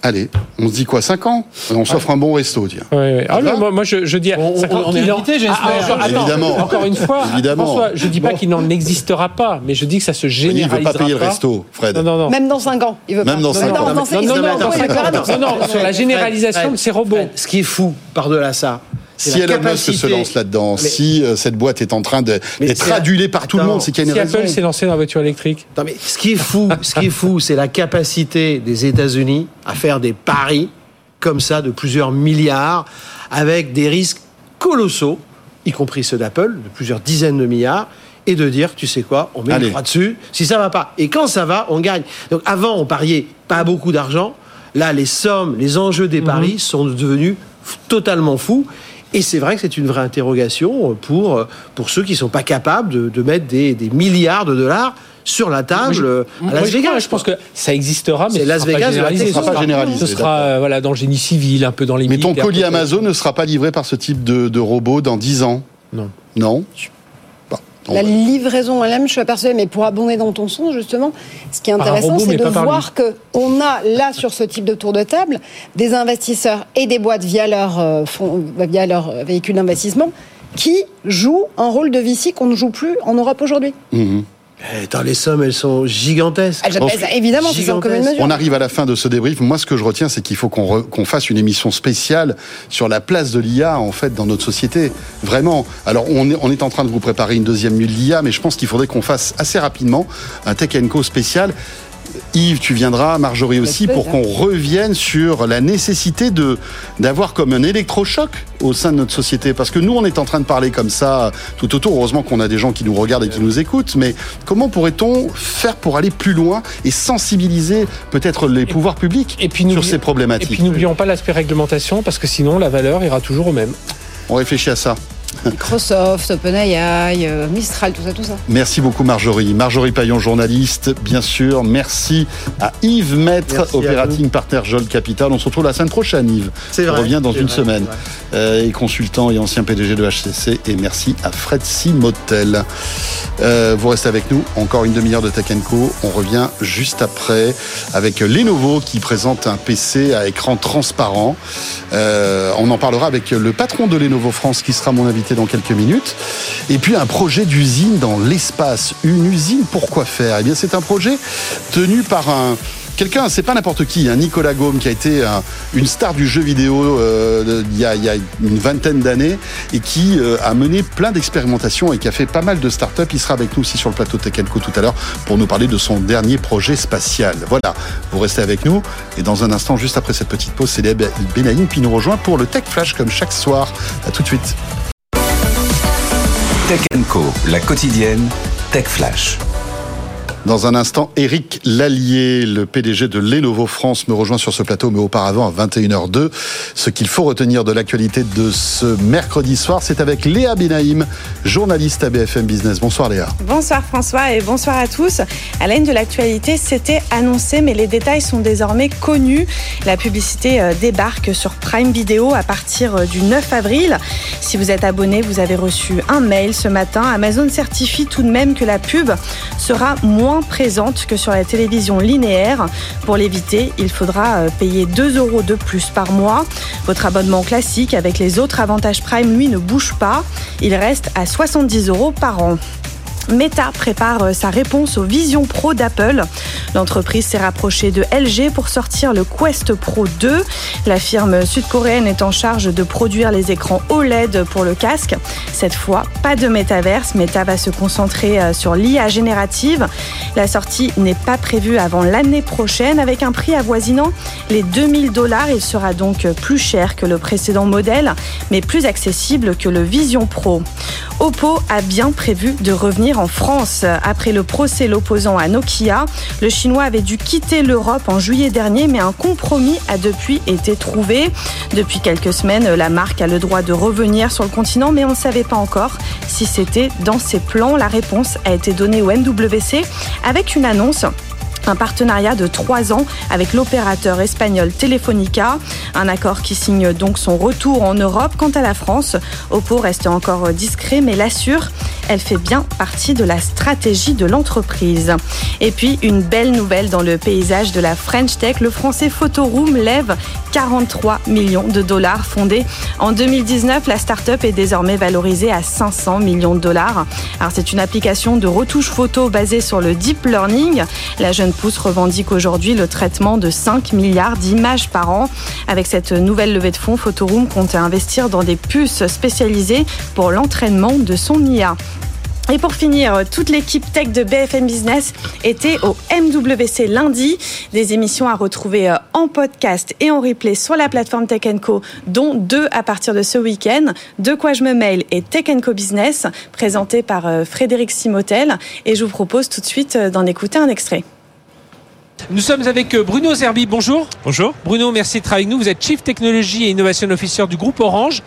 B: Allez, on se dit quoi 5 ans? On s'offre un bon resto, tiens.
F: Ouais, ouais. Ah, non, moi, moi, je, je dis.
E: On- on- on est invité, j'espère.
F: Ah, encore- attends,
B: Évidemment.
F: Encore une fois,
B: Évidemment.
F: François, je dis pas qu'il n'en existera pas, mais je dis que ça se
B: Il ne
F: généralisera
B: veut pas payer le resto, Fred.
F: Non, non, non.
C: Même dans 5 ans, il veut
B: Même
C: pas.
B: dans cinq
C: non,
B: ans.
C: Non,
B: Non,
F: non, sur la généralisation de ces robots.
E: Fred, ce qui est fou par-delà ça,
B: Si
E: la
B: Elon Musk se
E: capacité-
B: lance là-dedans,
E: Mais-
B: si euh, cette boîte est en train d'être adulée par tout le monde, c'est qu'il y a
F: Si
B: une raison.
F: Apple s'est lancé dans la voiture électrique.
E: Non, mais ce qui est fou, ce qui est fou, c'est la capacité des États-Unis à faire des paris comme ça de plusieurs milliards avec des risques colossaux, y compris ceux d'Apple, de plusieurs dizaines de milliards, et de dire, tu sais quoi, on met
B: Allez.
E: une croix dessus, si ça va pas. Et quand ça va, on gagne. Donc avant, on pariait pas beaucoup d'argent. Là, les sommes, les enjeux des paris sont devenus totalement fous. Et c'est vrai que c'est une vraie interrogation pour, pour ceux qui ne sont pas capables de, de mettre des, des milliards de dollars sur la table euh, à
F: Moi,
E: Las
F: je,
E: Vegas.
F: crois, je pense que ça existera, mais ce
E: Las
F: sera pas
E: Vegas la
F: généralisé.
B: Ce sera pas généralisé,
F: Ce sera euh, voilà, dans le génie civil, un peu dans les
B: Mais ton colis. Amazon ne sera pas livré par ce type de, de robot dans 10 ans?
F: Non.
B: Non?
C: La livraison elle-même, je suis aperçue, mais pour abonder dans ton sens, justement, ce qui est intéressant, c'est de voir que on a là sur ce type de tour de table des investisseurs et des boîtes via leur, euh, fonds- via leur véhicule d'investissement qui jouent un rôle de VC qu'on ne joue plus en Europe aujourd'hui.
B: Mhm.
E: Eh, Attends, les sommes, elles sont gigantesques.
C: Elles- elles- évidemment, c'est sans commune mesure.
B: On arrive à la fin de ce débrief. Moi, ce que je retiens, c'est qu'il faut qu'on re- qu'on fasse une émission spéciale sur la place de l'IA, en fait, dans notre société. Vraiment. Alors, on est, on est en train de vous préparer une deuxième nuit de l'IA, mais je pense qu'il faudrait qu'on fasse assez rapidement un Tech Co spécial. Yves, tu viendras, Marjorie aussi, pour qu'on revienne sur la nécessité de d'avoir comme un électrochoc au sein de notre société. Parce que nous, on est en train de parler comme ça tout autour. Heureusement qu'on a des gens qui nous regardent et qui nous écoutent. Mais comment pourrait-on faire pour aller plus loin et sensibiliser peut-être les pouvoirs publics
F: Et puis
B: sur ces
F: Et
B: problématiques?
F: puis n'oublions pas l'aspect réglementation, parce que sinon la valeur ira toujours au même.
B: On réfléchit à ça.
C: Microsoft, OpenAI, euh, Mistral, tout ça, tout ça.
B: Merci beaucoup Marjorie. Marjorie Paillon, journaliste, bien sûr. Merci à Yves Maître, operating partner Jol Capital. On se retrouve la semaine prochaine, Yves.
E: C'est
B: On
E: vrai,
B: revient dans une
E: vrai,
B: semaine. Euh, et consultant et ancien PDG de HCC. Et merci à Fred Simotel. Euh, vous restez avec nous. Encore une demi-heure de Tech Co. On revient juste après avec Lenovo qui présente un PC à écran transparent. Euh, on en parlera avec le patron de Lenovo France qui sera mon invité dans quelques minutes. Et puis un projet d'usine dans l'espace. Une usine pour quoi faire? Eh bien, c'est un projet tenu par un Quelqu'un, c'est pas n'importe qui, un Nicolas Gaume qui a été un- une star du jeu vidéo euh, il, y a, une vingtaine d'années et qui euh, a mené plein d'expérimentations et qui a fait pas mal de startups. Il sera avec nous aussi sur le plateau Tech Co tout à l'heure pour nous parler de son dernier projet spatial. Voilà, vous restez avec nous et dans un instant, juste après cette petite pause, c'est Benaïm qui nous rejoint pour le Tech Flash comme chaque soir. À tout de suite.
A: Tech Co, la quotidienne, Tech Flash.
B: Dans un instant, Eric Lallier, le PDG de Lenovo France, me rejoint sur ce plateau, mais auparavant à 21h02. Ce qu'il faut retenir de l'actualité de ce mercredi soir, c'est avec Léa Benaïm, journaliste à BFM Business. Bonsoir Léa.
G: Bonsoir François et bonsoir à tous. À la de l'actualité, c'était annoncé, mais les détails sont désormais connus. La publicité euh, débarque sur Prime Video à partir euh, du 9 avril. Si vous êtes abonné, vous avez reçu un mail ce matin. Amazon certifie tout de même que la pub sera moins présente que sur la télévision linéaire. Pour l'éviter, il faudra euh, payer 2 euros de plus par mois. Votre abonnement classique avec les autres avantages Prime, lui, ne bouge pas. Il reste à 70 euros par an. Meta prépare euh, sa réponse aux Vision Pro d'Apple. L'entreprise s'est rapprochée de LG pour sortir le Quest Pro 2. La firme sud-coréenne est en charge de produire les écrans OLED pour le casque. Cette fois, pas de métaverse. Meta va se concentrer euh, sur l'IA générative. La sortie n'est pas prévue avant l'année prochaine avec un prix avoisinant les 2000 dollars. Il sera donc plus cher que le précédent modèle, mais plus accessible que le Vision Pro. Oppo a bien prévu de revenir en France. Après le procès l'opposant à Nokia, le chinois avait dû quitter l'Europe en juillet dernier, mais un compromis a depuis été trouvé. Depuis quelques semaines, la marque a le droit de revenir sur le continent, mais on ne savait pas encore si c'était dans ses plans. La réponse a été donnée au MWC avec une annonce un partenariat de trois ans avec l'opérateur espagnol Telefonica, un accord qui signe donc son retour en Europe. Quant à la France, Oppo reste encore discret mais l'assure, elle fait bien partie de la stratégie de l'entreprise. Et puis une belle nouvelle dans le paysage de la French Tech, le français Photoroom lève 43 millions de dollars fondé en 2019. La start-up est désormais valorisée à 500 millions de dollars. Alors c'est une application de retouche photo basée sur le deep learning. La jeune pousse revendique aujourd'hui le traitement de 5 milliards d'images par an. Avec cette nouvelle levée de fonds, Photoroom compte investir dans des puces spécialisées pour l'entraînement de son IA. Et pour finir, toute l'équipe tech de BFM Business était au MWC lundi. Des émissions à retrouver euh, en podcast et en replay sur la plateforme Tech Co, dont deux à partir de ce week-end. De quoi je me mail et Tech Co Business, présenté par euh, Frédéric Simotel. Et je vous propose tout de suite euh, d'en écouter un extrait.
F: Nous sommes avec euh, Bruno Zerbi. Bonjour.
H: Bonjour.
F: Bruno, merci d'être avec nous. Vous êtes Chief Technology et Innovation Officer du groupe Orange.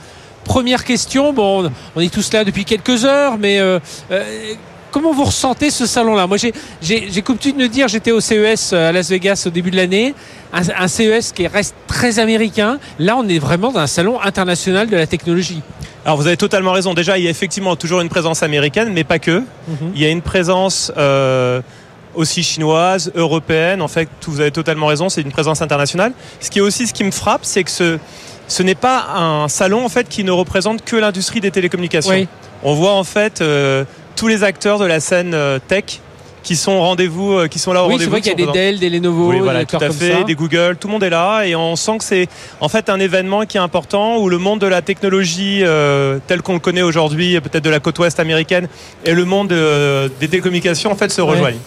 F: Première question, bon, on est tous là depuis quelques heures, mais euh, euh, comment vous ressentez ce salon-là? Moi, j'ai coutume de dire, j'étais au CES à Las Vegas au début de l'année, un, un, CES qui reste très américain. Là, on est vraiment dans un salon international de la technologie.
H: Alors, vous avez totalement raison. Déjà, il y a effectivement toujours une présence américaine, mais pas que.
F: Mhm.
H: Il y a une présence euh, aussi chinoise, européenne. En fait, vous avez totalement raison. C'est une présence internationale. Ce qui est aussi ce qui me frappe, c'est que ce ce n'est pas un salon en fait qui ne représente que l'industrie des télécommunications.
F: Oui.
H: On voit en fait euh, tous les acteurs de la scène euh, tech qui sont au rendez-vous, euh, qui sont là au
F: Oui, c'est
H: rendez-vous.
F: vrai qu'il y a des Dell, des Lenovo,
H: oui, voilà,
F: des
H: tout à fait, des Google, tout le monde est là et on sent que c'est en fait un événement qui est important où le monde de la technologie euh, tel qu'on le connaît aujourd'hui, peut-être de la côte ouest américaine, et le monde euh, des télécommunications en fait se
F: Ouais.
H: rejoignent.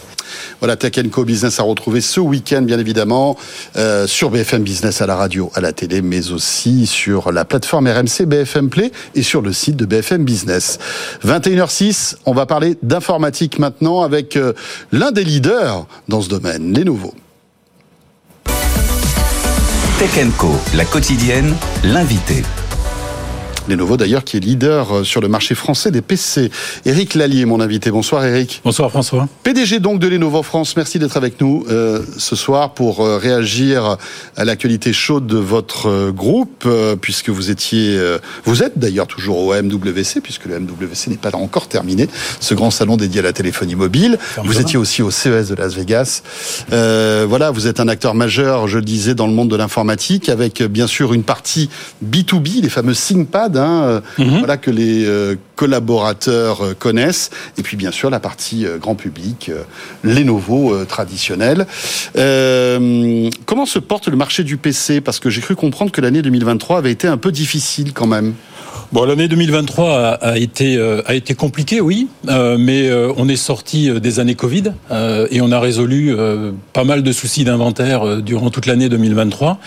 B: Voilà, Tech Co Business à retrouver ce week-end, bien évidemment, euh, sur BFM Business à la radio, à la télé, mais aussi sur la plateforme RMC BFM Play et sur le site de BFM Business. 21h06, on va parler d'informatique maintenant avec euh, l'un des leaders dans ce domaine, les nouveaux.
A: Tech Co, la quotidienne, l'invité.
B: Nouveaux d'ailleurs qui est leader euh, sur le marché français des PC. Éric Lallier, mon invité. Bonsoir Éric.
I: Bonsoir François.
B: PDG donc de Lenovo France, merci d'être avec nous euh, ce soir pour euh, réagir à l'actualité chaude de votre euh, groupe, puisque vous étiez, vous êtes d'ailleurs toujours au MWC, puisque le MWC n'est pas encore terminé, ce grand salon dédié à la téléphonie mobile.
I: Ferme
B: Vous étiez aussi au CES de Las Vegas. Voilà, vous êtes un acteur majeur, je le disais, dans le monde de l'informatique, avec bien sûr une partie B2B, les fameux ThinkPad, hein, euh,
I: Mhm.
B: voilà que les euh, collaborateurs euh, connaissent, et puis bien sûr la partie grand public, euh, Lenovo euh, traditionnel. Euh, comment se porte le marché du PC Parce que j'ai cru comprendre que l'année 2023 avait été un peu difficile quand même.
I: Bon, l'année 2023 a, a été euh, a été compliquée, oui, euh, mais euh, on est sorti euh, des années Covid euh, et on a résolu pas mal de soucis d'inventaire durant toute l'année 2023.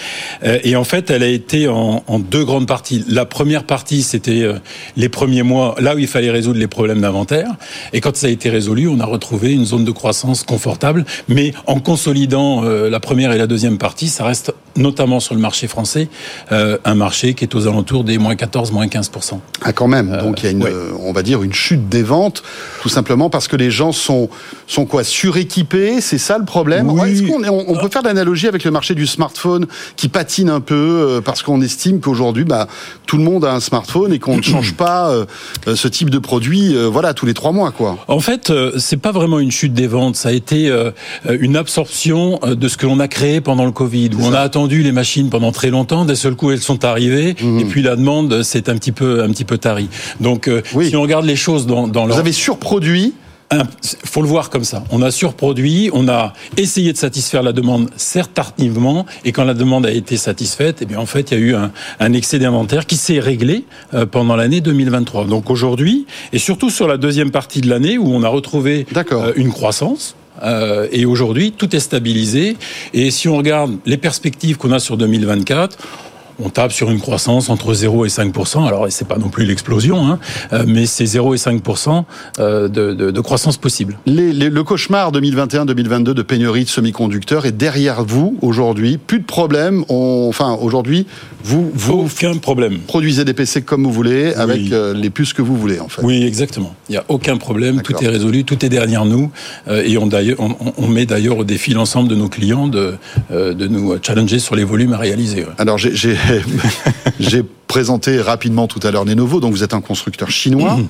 I: Euh, et en fait, elle a été en, en deux grandes parties. La première partie, c'était les premiers mois, là où il fallait résoudre les problèmes d'inventaire. Et quand ça a été résolu, on a retrouvé une zone de croissance confortable, mais en consolidant la première et la deuxième partie, ça reste notamment sur le marché français un marché qui est aux alentours des moins 14, moins 15
B: Ah, quand même. Donc il y a une,
I: ouais.
B: euh, on va dire, une chute des ventes, tout simplement parce que les gens sont, sont quoi, suréquipés. C'est ça le problème?
I: Oui.
B: Est-ce qu'on est- on, on peut faire l'analogie avec le marché du smartphone qui patine un peu euh, parce qu'on estime qu'aujourd'hui, bah, tout le monde a un smartphone et qu'on ne change pas euh, euh, ce type de produit, euh, voilà, tous les trois mois, quoi.
I: En fait, euh, c'est pas vraiment une chute des ventes, ça a été euh, une absorption euh, de ce que l'on a créé pendant le Covid, où on a attendu les machines pendant très longtemps, d'un seul coup elles sont arrivées, et puis la demande s'est un petit peu un petit peu tarie. Donc, euh,
B: Oui.
I: si on regarde les choses dans, dans
B: Vous avez surproduit.
I: Faut le voir comme ça. On a surproduit, on a essayé de satisfaire la demande, certes tardivement, et quand la demande a été satisfaite, eh bien en fait, il y a eu un, un excès d'inventaire qui s'est réglé euh, pendant l'année 2023. Donc aujourd'hui, et surtout sur la deuxième partie de l'année où on a retrouvé euh, une croissance. euh, et aujourd'hui, tout est stabilisé. Et si on regarde les perspectives qu'on a sur 2024, on tape sur une croissance entre 0 et 5 Alors, c'est pas non plus l'explosion, hein, euh, mais c'est 0 et 5 euh, de, de, de croissance possible.
B: Les- les- le cauchemar 2021-2022 de pénurie de semi-conducteurs est derrière vous aujourd'hui. Plus de problème. On- enfin, aujourd'hui, vous, vous
I: Aucun problème.
B: produisez des PC comme vous voulez, avec euh, les puces que vous voulez, en fait.
I: Oui, exactement. Il n'y a aucun problème. Tout est résolu, tout est derrière nous. Et on, on, on met d'ailleurs au défi l'ensemble de nos clients de, de nous challenger sur les volumes à réaliser.
B: Alors, j'ai- j'ai j'ai présenté rapidement tout à l'heure Lenovo, donc vous êtes un constructeur chinois,
I: Mhm.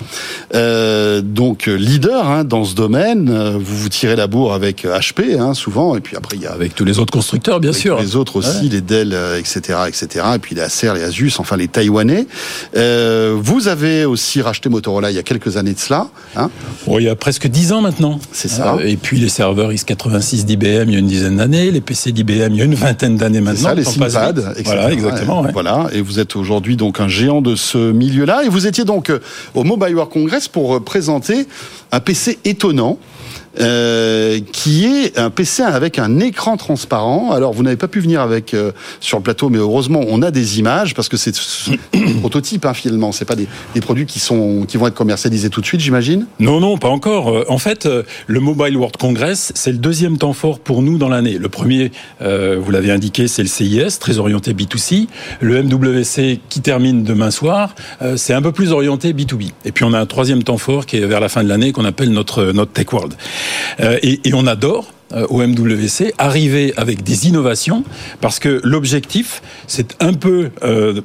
B: euh, donc leader hein, dans ce domaine. Euh, Vous vous tirez la bourre avec HP, hein, souvent, et puis après il y a
I: Avec tous les autres constructeurs, bien
B: avec
I: sûr.
B: les autres aussi,
I: Ouais.
B: les Dell, euh, etc., etc., et puis les Acer, les Asus, enfin les Taïwanais. Euh, vous avez aussi racheté Motorola il y a quelques années de cela. Hein,
I: il y a presque 10 ans maintenant.
B: C'est ça.
I: Et puis les serveurs x86 d'IBM il y a une dizaine d'années, les PC d'IBM il y a une vingtaine d'années maintenant.
B: ça, les
I: vite.
B: etc.
I: Voilà, exactement.
B: Ouais. Voilà, et vous êtes aujourd'hui donc un géant de ce milieu-là, et vous étiez donc euh, au Mobile World Congress pour euh, présenter un PC étonnant. Euh, qui est un PC avec un écran transparent. Alors, vous n'avez pas pu venir avec euh, sur le plateau, mais heureusement, on a des images parce que c'est des prototypes hein, finalement. C'est pas des, des, produits qui sont qui vont être commercialisés tout de suite, j'imagine?
I: Non, non, pas encore. Euh, en fait, le Mobile World Congress, c'est le deuxième temps fort pour nous dans l'année. Le premier, euh, vous l'avez indiqué, c'est le CIS, très orienté B2C. Le MWC qui termine demain soir, euh, c'est un peu plus orienté B2B. Et puis on a un troisième temps fort qui est vers la fin de l'année qu'on appelle notre notre Tech World. Euh, et, on adore au MWC, arriver avec des innovations, parce que l'objectif, c'est un peu, euh,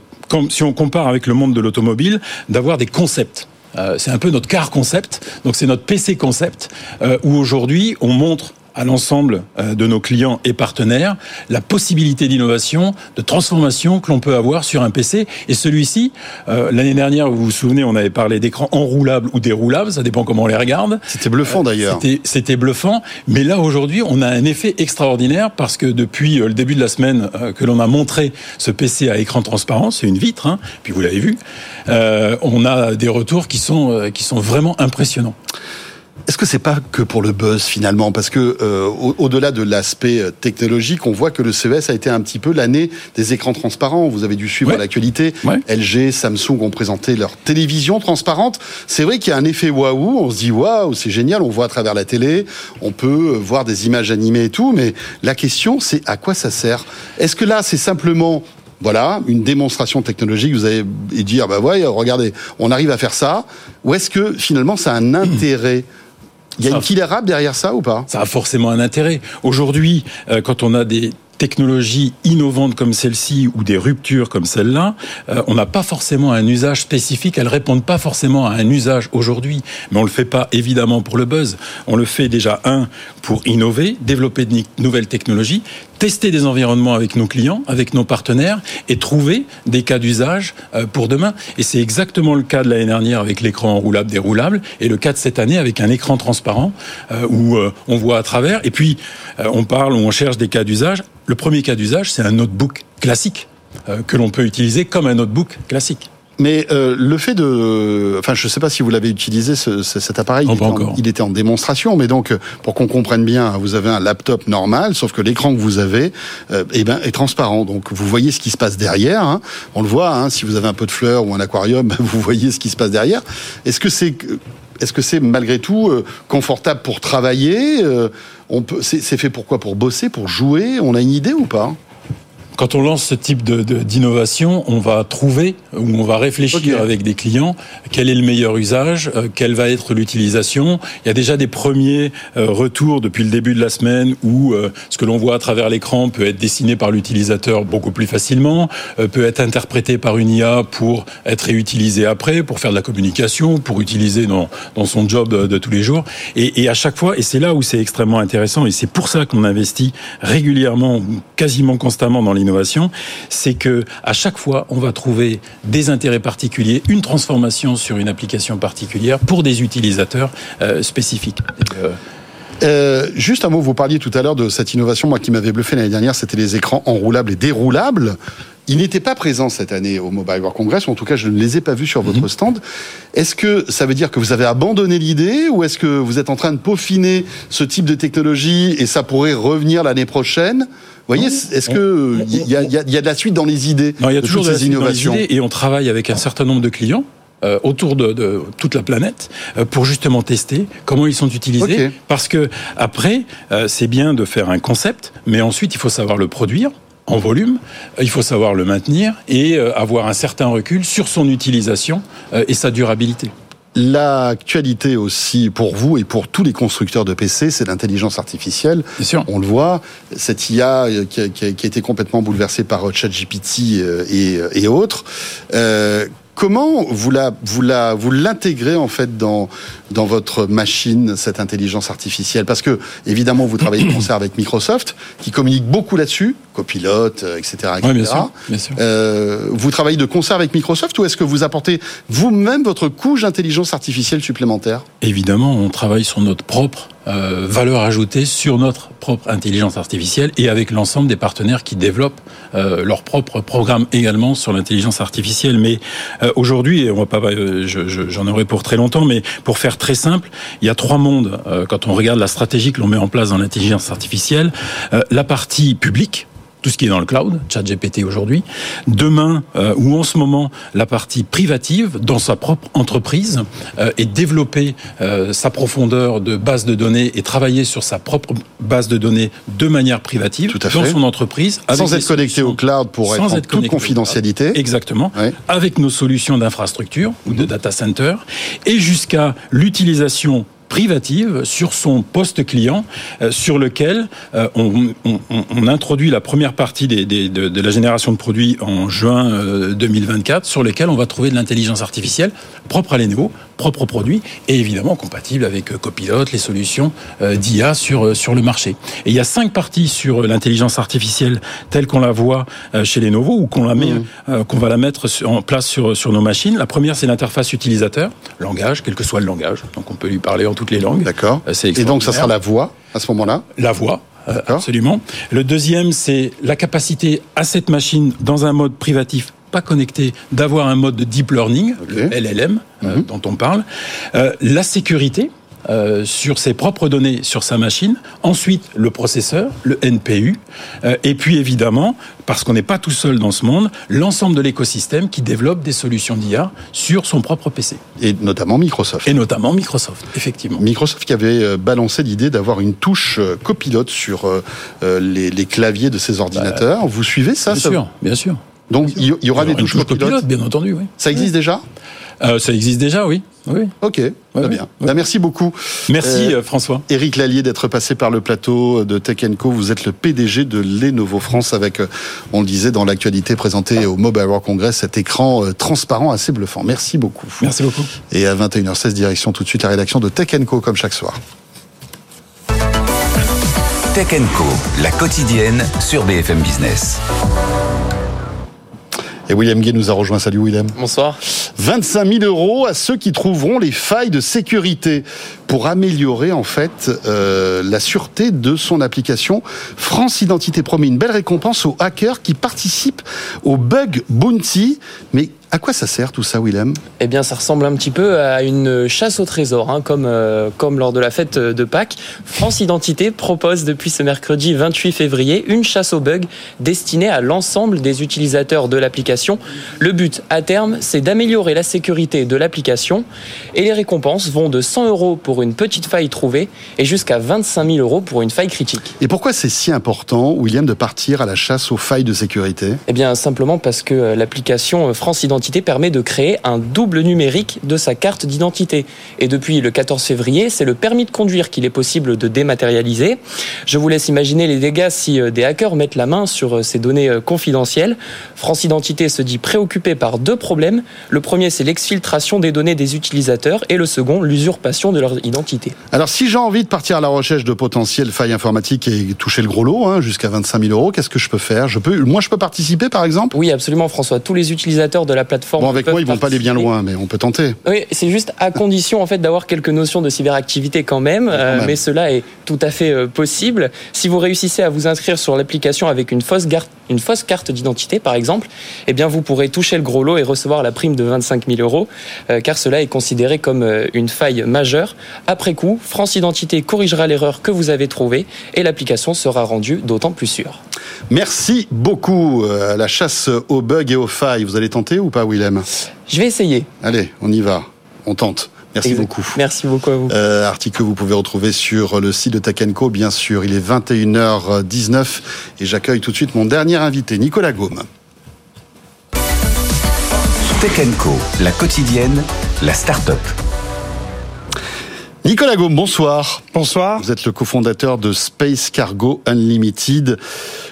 I: si on compare avec le monde de l'automobile, d'avoir des concepts. Euh, c'est un peu notre car concept, donc c'est notre PC concept, euh, où aujourd'hui on montre à l'ensemble euh, de nos clients et partenaires la possibilité d'innovation, de transformation que l'on peut avoir sur un PC. Et celui-ci, euh, l'année dernière, vous vous souvenez, on avait parlé d'écrans enroulables ou déroulables, ça dépend comment on les regarde.
B: C'était bluffant d'ailleurs.
I: C'était bluffant, mais là aujourd'hui, on a un effet extraordinaire parce que depuis euh, le début de la semaine que l'on a montré ce PC à écran transparent, c'est une vitre, hein, puis vous l'avez vu, euh, on a des retours qui sont, qui sont vraiment impressionnants.
B: Est-ce que c'est pas que pour le buzz finalement? Parce que euh, au-delà de l'aspect euh, technologique, on voit que le CES a été un petit peu l'année des écrans transparents. Vous avez dû suivre
I: Ouais.
B: l'actualité.
I: Ouais.
B: LG, Samsung ont présenté leur télévision transparente. C'est vrai qu'il y a un effet waouh. On se dit waouh, c'est génial. On voit à travers la télé, on peut euh, voir des images animées et tout. Mais la question, c'est à quoi ça sert? Est-ce que là, c'est simplement voilà, une démonstration technologique, vous allez dire, bah ouais, regardez, on arrive à faire ça, ou est-ce que finalement ça a un intérêt? Il y a
I: Ça-
B: une killer app derrière ça ou pas?
I: Ça a forcément un intérêt. Aujourd'hui, euh, quand on a des technologies innovantes comme celle-ci ou des ruptures comme celle-là, euh, on n'a pas forcément un usage spécifique. Elles répondent pas forcément à un usage aujourd'hui, mais on le fait pas évidemment pour le buzz. On le fait déjà un pour innover, développer de nouvelles technologies, tester des environnements avec nos clients, avec nos partenaires et trouver des cas d'usage euh, pour demain. Et c'est exactement le cas de l'année dernière avec l'écran enroulable déroulable et le cas de cette année avec un écran transparent euh, où euh, on voit à travers. Et puis on parle ou on cherche des cas d'usage. Le premier cas d'usage, c'est un notebook classique que l'on peut utiliser comme un notebook classique.
B: Mais euh, le fait de, enfin, je ne sais pas si vous l'avez utilisé ce- ce- cet appareil.
I: Non,
B: il, était en, il était en démonstration, mais donc euh, pour qu'on comprenne bien, vous avez un laptop normal, sauf que l'écran que vous avez, euh, eh ben, est transparent. Donc vous voyez ce qui se passe derrière. hein. On le voit. hein, si vous avez un peu de fleurs ou un aquarium, vous voyez ce qui se passe derrière. Est-ce que c'est est-ce que c'est malgré tout euh, confortable pour travailler Euh, On peut, c'est c'est fait pour quoi? Pour bosser, pour jouer? On a une idée ou pas?
I: Quand on lance ce type d'innovation, on va trouver ou on va réfléchir avec des clients quel est le meilleur usage, euh, quelle va être l'utilisation. Il y a déjà des premiers euh, retours depuis le début de la semaine où euh, ce que l'on voit à travers l'écran peut être dessiné par l'utilisateur beaucoup plus facilement, peut être interprété par une IA pour être réutilisé après, pour faire de la communication, pour utiliser dans, dans son job de, de tous les jours. Et, et à chaque fois, et c'est là où c'est extrêmement intéressant, et c'est pour ça qu'on investit régulièrement, quasiment constamment dans l'innovation, c'est que à chaque fois, on va trouver des intérêts particuliers, une transformation sur une application particulière pour des utilisateurs euh, spécifiques. Euh,
B: Euh, juste un mot, vous parliez tout à l'heure de cette innovation, moi qui m'avait bluffé l'année dernière, c'était les écrans enroulables et déroulables. Ils n'étaient pas présents cette année au Mobile World Congress, ou en tout cas je ne les ai pas vus sur votre stand. Est-ce que ça veut dire que vous avez abandonné l'idée, ou est-ce que vous êtes en train de peaufiner ce type de technologie et ça pourrait revenir l'année prochaine? Vous voyez, est-ce que il y, a- y y de la suite dans les idées
I: il y a
B: de
I: toujours
B: toutes
I: de
B: ces
I: suite dans les
B: innovations?
I: idées et on travaille avec un certain nombre de clients. euh, autour de, de toute la planète euh, pour justement tester comment ils sont utilisés. Parce que après euh, c'est bien de faire un concept mais ensuite il faut savoir le produire en volume, euh, il faut savoir le maintenir et euh, avoir un certain recul sur son utilisation euh, et sa durabilité.
B: L'actualité aussi pour vous et pour tous les constructeurs de PC, c'est l'intelligence artificielle.
I: Bien sûr.
B: On le voit, cette IA qui a, qui a- qui a été complètement bouleversée par ChatGPT et, et autres. Euh, Comment vous la, vous la, vous l'intégrez en fait dans dans votre machine cette intelligence artificielle? Parce que évidemment vous travaillez de concert avec Microsoft qui communique beaucoup là-dessus, copilote, etc. etc.
I: Ouais, bien sûr, bien sûr.
B: Euh, vous travaillez de concert avec Microsoft ou est-ce que vous apportez vous-même votre couche d'intelligence artificielle supplémentaire?
I: Évidemment, on travaille sur notre propre euh, valeur ajoutée sur notre propre intelligence artificielle et avec l'ensemble des partenaires qui développent euh, leur propre programme également sur l'intelligence artificielle. Mais euh, aujourd'hui, on va pas, euh, j'en aurai pour très longtemps, mais pour faire très simple, il y a trois mondes euh, quand on regarde la stratégie que l'on met en place dans l'intelligence artificielle. Euh, la partie publique, tout ce qui est dans le cloud, ChatGPT aujourd'hui. Demain, euh, ou en ce moment, la partie privative dans sa propre entreprise euh, et développer euh, sa profondeur de base de données et travailler sur sa propre base de données de manière privative
B: Tout à
I: dans
B: fait.
I: son entreprise. avec
B: Sans être connecté au cloud pour être
I: sans
B: en
I: être
B: toute confidentialité.
I: Exactement.
B: Ouais.
I: Avec nos solutions d'infrastructure ou de data center et jusqu'à l'utilisation privative sur son poste client euh, sur lequel euh, on, on- on- on introduit la première partie des- des- de, de la génération de produits en juin euh, 2024 sur lesquels on va trouver de l'intelligence artificielle propre à l'Eneo, propre aux produits et évidemment compatible avec euh, Copilot, les solutions euh, d'IA sur, euh, sur le marché. Et il y a cinq parties sur euh, l'intelligence artificielle telle qu'on la voit euh, chez Lenovo ou qu'on la met, euh, qu'on va la mettre en place sur, sur nos machines. La première, c'est l'interface utilisateur, langage, quel que soit le langage. Donc on peut lui parler en toutes les langues.
B: D'accord.
I: Euh,
B: Et donc, ça sera la voix à ce moment-là
I: La voix, euh, absolument. Le deuxième, c'est la capacité à cette machine, dans un mode privatif pas connecté, d'avoir un mode de deep learning, le LLM, euh,
B: Mhm.
I: dont on parle. Euh, la sécurité. Euh, sur ses propres données sur sa machine, ensuite le processeur, le NPU, euh, et puis évidemment, parce qu'on n'est pas tout seul dans ce monde, l'ensemble de l'écosystème qui développe des solutions d'IA sur son propre PC,
B: Et notamment Microsoft.
I: et notamment Microsoft, effectivement.
B: Microsoft qui avait euh, balancé l'idée d'avoir une touche copilote sur euh, les, les claviers de ses ordinateurs. Vous suivez ça,
I: Bien
B: ça
I: sûr, bien sûr.
B: Donc il y, aura des touches
I: touche
B: copilotes.
I: copilote, bien entendu, oui.
B: Ça existe déjà?
I: Euh, ça existe déjà, oui. oui.
B: Ok, très bien.
I: ouais.
B: Bah, merci beaucoup.
I: Merci
B: Euh,
I: euh, François.
B: Éric Lallier d'être passé par le plateau de Tech Co. Vous êtes le PDG de Lenovo France avec, on le disait dans l'actualité présentée au Mobile World Congress, cet écran transparent assez bluffant. Merci beaucoup.
I: Merci beaucoup.
B: Et à 21h16, direction tout de suite la rédaction de Tech Co comme chaque soir.
A: Tech Co, la quotidienne sur BFM Business.
B: Et William Gay nous a rejoint. Salut William.
J: Bonsoir.
B: 25 000 euros à ceux qui trouveront les failles de sécurité pour améliorer en fait euh, la sûreté de son application. France Identité promet une belle récompense aux hackers qui participent au bug bounty. Mais à quoi ça sert tout ça, Willem
J: Eh bien, ça ressemble un petit peu à une chasse au trésor, hein, comme, euh, comme lors de la fête de Pâques. France Identité propose depuis ce mercredi 28 février une chasse au bug destinée à l'ensemble des utilisateurs de l'application. Le but, à terme, c'est d'améliorer la sécurité de l'application et les récompenses vont de 100 euros pour une petite faille trouvée et jusqu'à 25 000 euros pour une faille critique.
B: Et pourquoi c'est si important, William, de partir à la chasse aux failles de sécurité?
J: Eh bien, simplement parce que euh, l'application France Identité permet de créer un double numérique de sa carte d'identité. Et depuis le 14 février, c'est le permis de conduire qu'il est possible de dématérialiser. Je vous laisse imaginer les dégâts si euh, des hackers mettent la main sur euh, ces données euh, confidentielles. France Identité se dit préoccupé par deux problèmes. Le premier, c'est l'exfiltration des données des utilisateurs et le second, l'usurpation de leur identité.
B: Alors, si j'ai envie de partir à la recherche de potentielles failles informatiques et toucher le gros lot, hein, jusqu'à 25 000 euros, qu'est-ce que je peux faire? Je peux, Moi, je peux participer, par exemple?
J: Oui, absolument, François. Tous les utilisateurs de la plateforme.
B: Bon, avec moi, ils vont pas aller bien loin, mais on peut tenter.
J: Oui, c'est juste à condition en fait d'avoir quelques notions de cyberactivité quand même, euh,
B: même.
J: mais cela est tout à fait euh, possible. Si vous réussissez à vous inscrire sur l'application avec une fausse, gar- une fausse carte d'identité par exemple, eh bien vous pourrez toucher le gros lot et recevoir la prime de 25 000 euros, euh, car cela est considéré comme euh, une faille majeure. Après coup, France Identité corrigera l'erreur que vous avez trouvée et l'application sera rendue d'autant plus sûre.
B: Merci beaucoup. Euh, la chasse aux bugs et aux failles, vous allez tenter ou pas, Willem?
J: Je vais essayer.
B: Allez, on y va. On tente. Merci
J: Exact.
B: beaucoup.
J: Merci beaucoup à vous.
B: Euh, article que vous pouvez retrouver sur le site de Tech Co, bien sûr. Il est 21h19 et j'accueille tout de suite mon dernier invité, Nicolas Gaume.
A: Tech Co, la quotidienne, la start-up.
B: Nicolas Gaume, bonsoir.
K: Bonsoir.
B: Vous êtes le cofondateur de Space Cargo Unlimited.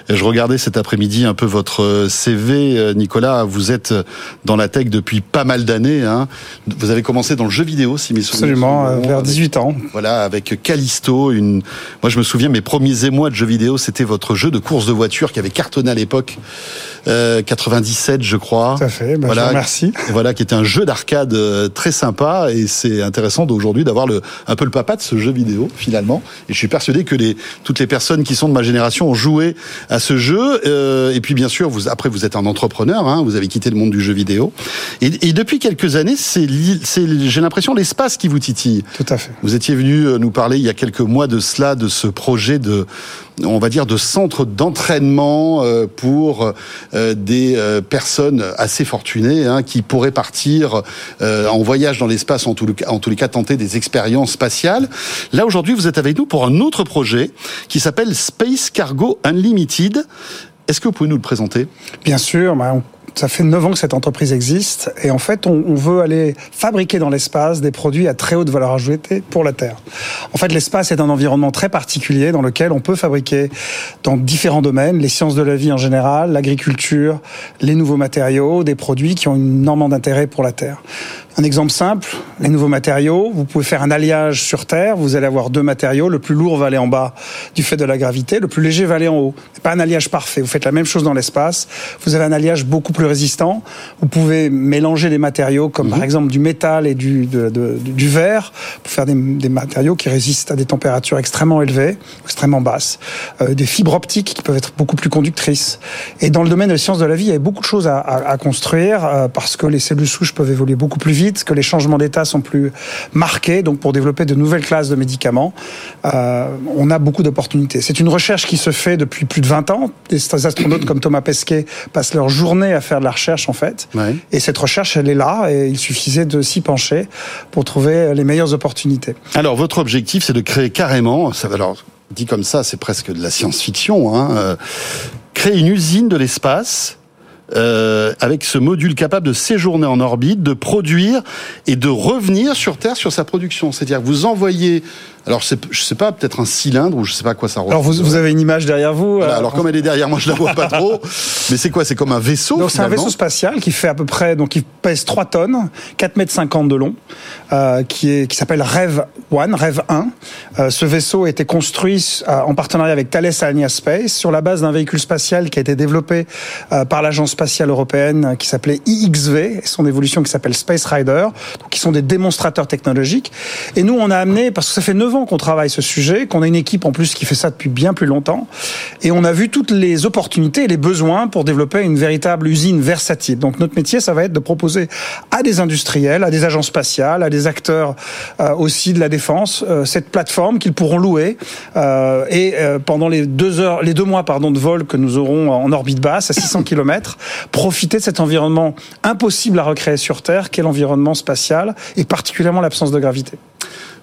B: Je regardais cet après-midi un peu votre CV, euh, Nicolas. Vous êtes dans la tech depuis pas mal d'années. Hein. Vous avez commencé dans le jeu vidéo, si mes souvenirs
K: Absolument,
B: sont
K: euh,
B: bons,
K: vers
B: avec-
K: 18 ans.
B: Voilà, avec Callisto. Une... Moi, je me souviens, mes premiers émois de jeux vidéo, c'était votre jeu de course de voiture qui avait cartonné à l'époque, euh, 97, je crois.
K: Tout à fait, bah, je vous remercie.
B: Voilà, qui était un jeu d'arcade euh, très sympa et c'est intéressant d'aujourd'hui d'avoir le, un peu le papa de ce jeu vidéo finalement. Et je suis persuadé que les, toutes les personnes qui sont de ma génération ont joué à ce jeu. Euh, et puis bien sûr, vous, après vous êtes un entrepreneur, hein, vous avez quitté le monde du jeu vidéo. Et, et depuis quelques années, c'est, j'ai l'impression l'espace qui vous titille.
K: Tout à fait.
B: Vous étiez venu euh, nous parler il y a quelques mois de cela, de ce projet de, on va dire, de centre d'entraînement euh, pour euh, des euh, personnes assez fortunées hein, qui pourraient partir en voyage dans l'espace, en, tout en tous les cas tenter des expériences spatiales. Là aujourd'hui, vous êtes avec nous pour un autre projet qui s'appelle Space Cargo Unlimited. Est-ce que vous pouvez nous le présenter?
K: Bien sûr, bah, on- ça fait 9 ans que cette entreprise existe et en fait on, on veut aller fabriquer dans l'espace des produits à très haute valeur ajoutée pour la Terre. En fait l'espace est un environnement très particulier dans lequel on peut fabriquer dans différents domaines, les sciences de la vie en général, l'agriculture, les nouveaux matériaux, des produits qui ont énormément d'intérêt pour la Terre. Un exemple simple, les nouveaux matériaux, vous pouvez faire un alliage sur Terre, vous allez avoir deux matériaux, le plus lourd va aller en bas du fait de la gravité, le plus léger va aller en haut. C'est pas un alliage parfait, vous faites la même chose dans l'espace, vous avez un alliage beaucoup plus résistant, vous pouvez mélanger des matériaux comme par exemple du métal et du, de- de- du verre pour faire des, des matériaux qui résistent à des températures extrêmement élevées, extrêmement basses, Euh, des fibres optiques qui peuvent être beaucoup plus conductrices. Et dans le domaine des sciences de la vie, il y a beaucoup de choses à, à- à construire euh, parce que les cellules souches peuvent évoluer beaucoup plus vite, que les changements d'état sont plus marqués. Donc pour développer de nouvelles classes de médicaments, euh, on a beaucoup d'opportunités. C'est une recherche qui se fait depuis plus de 20 ans. Des astronautes comme Thomas Pesquet passent leur journée à faire de la recherche en fait.
B: Ouais.
K: Et cette recherche, elle est là et il suffisait de s'y pencher pour trouver les meilleures opportunités.
B: Alors, votre objectif, c'est de créer carrément, ça, alors, dit comme ça, c'est presque de la science-fiction, hein, euh, créer une usine de l'espace euh, avec ce module capable de séjourner en orbite, de produire et de revenir sur Terre sur sa production. C'est-à-dire que vous envoyez, alors je sais pas, peut-être un cylindre ou je sais pas à quoi ça
K: Alors vous,
B: ressemble.
K: vous avez une image derrière vous.
B: Voilà,
K: euh,
B: alors comme elle est derrière moi, je la vois pas trop. Mais c'est quoi C'est comme un vaisseau
K: Donc c'est un vaisseau spatial qui fait à peu près, donc il pèse 3 tonnes, 4 mètres 50 de long, euh, qui est qui s'appelle Rev 1, Rev 1. Euh, ce vaisseau a été construit euh, en partenariat avec Thales Alenia Space sur la base d'un véhicule spatial qui a été développé euh, par l'agence spatiale européenne qui s'appelait IXV et son évolution qui s'appelle Space Rider, donc qui sont des démonstrateurs technologiques. Et nous on a amené parce que ça fait 9 ans qu'on travaille ce sujet, qu'on a une équipe en plus qui fait ça depuis bien plus longtemps et on a vu toutes les opportunités et les besoins pour développer une véritable usine versatile. Donc notre métier, ça va être de proposer à des industriels, à des agences spatiales, à des acteurs euh, aussi de la défense, euh, cette plateforme qu'ils pourront louer euh, et pendant les deux heures, les deux mois pardon de vol que nous aurons en orbite basse à 600 km, profiter de cet environnement impossible à recréer sur Terre, qu'est l'environnement spatial et particulièrement l'absence de gravité.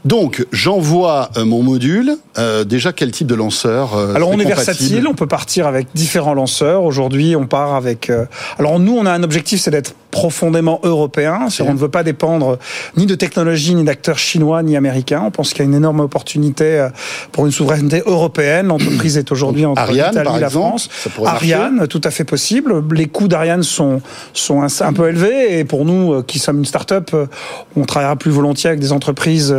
B: Donc, j'envoie euh, mon module. Euh, déjà, quel type de lanceur euh,
K: Alors on est versatile, on peut partir avec différents lanceurs. Aujourd'hui, on part avec. euh, Alors nous, on a un objectif, c'est d'être profondément européen. On ne veut pas dépendre ni de technologie, ni d'acteurs chinois, ni américains. On pense qu'il y a une énorme opportunité euh, pour une souveraineté européenne. L'entreprise est aujourd'hui entre
B: Ariane,
K: l'Italie et la
B: exemple,
K: France.
B: marcher.
K: Ariane, tout à fait possible. Les coûts d'Ariane sont sont un, un peu élevés et pour nous, euh, qui sommes une start-up, euh, on travaillera plus volontiers avec des entreprises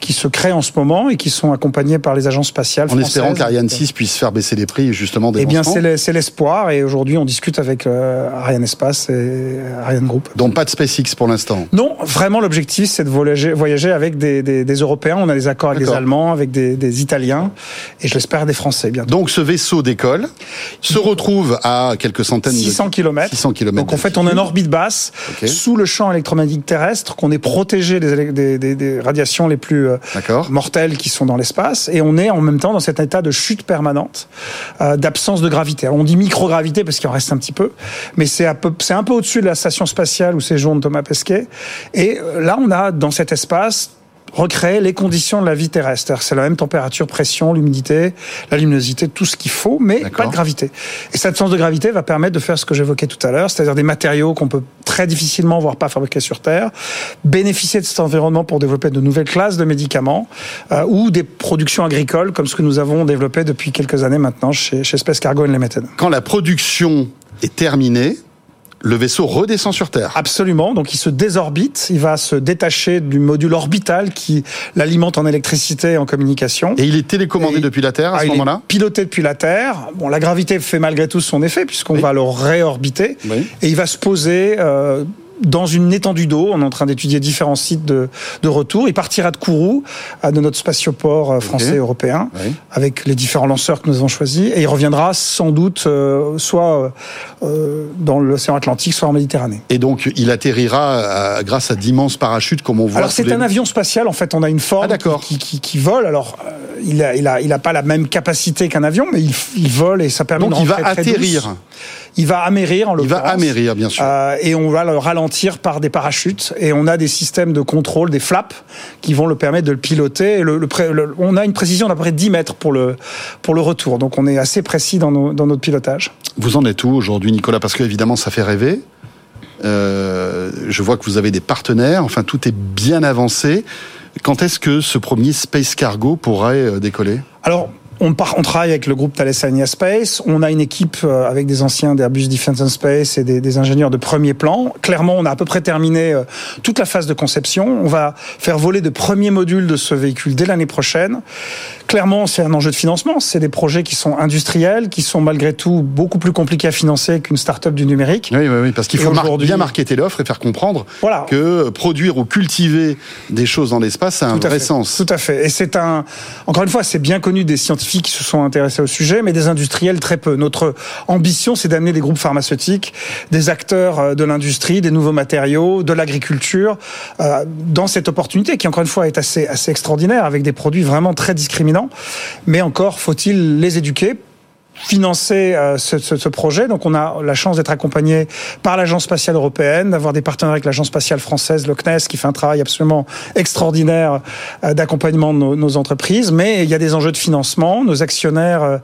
K: qui se créent en ce moment et qui sont accompagnées par les agences spatiales
B: En espérant qu'Ariane 6 puisse faire baisser les prix justement des
K: Eh bien, c'est le- c'est l'espoir et aujourd'hui, on discute avec Ariane Espace et Ariane Group.
B: Donc pas de SpaceX pour l'instant.
K: Non, vraiment, l'objectif, c'est de voyager, voyager avec des, des- des Européens. On a des accords avec des. Allemands, avec des, des Italiens et je l'espère des Français bientôt.
B: Donc ce vaisseau décolle, se retrouve à quelques centaines
K: 600
B: de
K: km.
B: 600 km.
K: Donc en fait, on est en orbite basse, sous le champ électromagnétique terrestre, qu'on est protégé des, radiations les plus euh, mortelles qui sont dans l'espace, et on est en même temps dans cet état de chute permanente, euh, d'absence de gravité. Alors, on dit microgravité parce qu'il en reste un petit peu, mais c'est un peu au-dessus de la station spatiale où séjourne Thomas Pesquet. Et euh, là, on a dans cet espace recréer les conditions de la vie terrestre. C'est la même température, pression, l'humidité, la luminosité, tout ce qu'il faut, mais pas de gravité. Et cette absence de gravité va permettre de faire ce que j'évoquais tout à l'heure, c'est-à-dire des matériaux qu'on peut très difficilement, voire pas fabriquer sur Terre, bénéficier de cet environnement pour développer de nouvelles classes de médicaments euh, ou des productions agricoles comme ce que nous avons développé depuis quelques années maintenant chez, chez Space Cargo Unlimited.
B: Quand la production est terminée, le vaisseau redescend sur Terre.
K: Absolument. Donc, il se désorbite. Il va se détacher du module orbital qui l'alimente en électricité et en communication.
B: Et il est télécommandé
K: Et-
B: depuis la Terre à
K: Ah,
B: ce moment-là
K: piloté depuis la Terre. Bon, la gravité fait malgré tout son effet puisqu'on
B: Oui.
K: va le réorbiter
B: Oui.
K: et il va se poser. euh, dans une étendue d'eau. On est en train d'étudier différents sites de, de retour. Il partira de Kourou, de notre spatioport euh, français
B: Ok.
K: et européen,
B: Oui.
K: avec les différents lanceurs que nous avons choisis. Et il reviendra sans doute euh, soit euh, dans l'océan Atlantique, soit en Méditerranée.
B: Et donc, il atterrira euh, grâce à d'immenses parachutes, comme on voit.
K: Alors c'est
B: les-
K: un avion spatial. En fait, on a une forme
B: Ah, d'accord.
K: qui, qui, qui vole. Alors euh, il a, il a, il a pas la même capacité qu'un avion, mais il, il vole et ça permet
B: Donc,
K: de
B: il va atterrir.
K: douce. Il va amérir en
B: Il va
K: l'occurrence.
B: amérir, bien sûr.
K: Euh, et on va le ralentir par des parachutes. Et on a des systèmes de contrôle, des flaps, qui vont le permettre de le piloter. Et le, le pré- le- on a une précision d'à peu près 10 mètres pour le, pour le retour. Donc on est assez précis dans, nos- dans notre pilotage.
B: Vous en êtes où aujourd'hui, Nicolas? Parce que évidemment, ça fait rêver. Euh, je vois que vous avez des partenaires. Enfin, tout est bien avancé. Quand est-ce que ce premier Space Cargo pourrait euh, décoller?
K: Alors, on, part, on travaille avec le groupe Thales Alenia Space. On a une équipe euh, avec des anciens d'Airbus Defence and Space et des, des ingénieurs de premier plan. Clairement, on a à peu près terminé euh, toute la phase de conception. On va faire voler de premiers modules de ce véhicule dès l'année prochaine. Clairement, c'est un enjeu de financement. C'est des projets qui sont industriels, qui sont malgré tout beaucoup plus compliqués à financer qu'une start-up du numérique.
B: Oui, oui, oui, parce qu'il faut mar- bien marketer l'offre et faire comprendre
K: Voilà.
B: que produire ou cultiver des choses dans l'espace, ça a un
K: Tout à
B: vrai
K: fait.
B: sens.
K: Tout à fait. Et c'est un, encore une fois, c'est bien connu des scientifiques qui se sont intéressés au sujet, mais des industriels très peu. Notre ambition, c'est d'amener des groupes pharmaceutiques, des acteurs euh, de l'industrie, des nouveaux matériaux, de l'agriculture, euh, dans cette opportunité qui, encore une fois, est assez, assez extraordinaire, avec des produits vraiment très discriminants. Mais encore, faut-il les éduquer financer euh, ce, ce, ce projet. Donc on a la chance d'être accompagné par l'Agence spatiale européenne, d'avoir des partenaires avec l'Agence spatiale française, le CNES, qui fait un travail absolument extraordinaire euh, d'accompagnement de nos, nos entreprises. Mais il y a des enjeux de financement. Nos actionnaires, euh,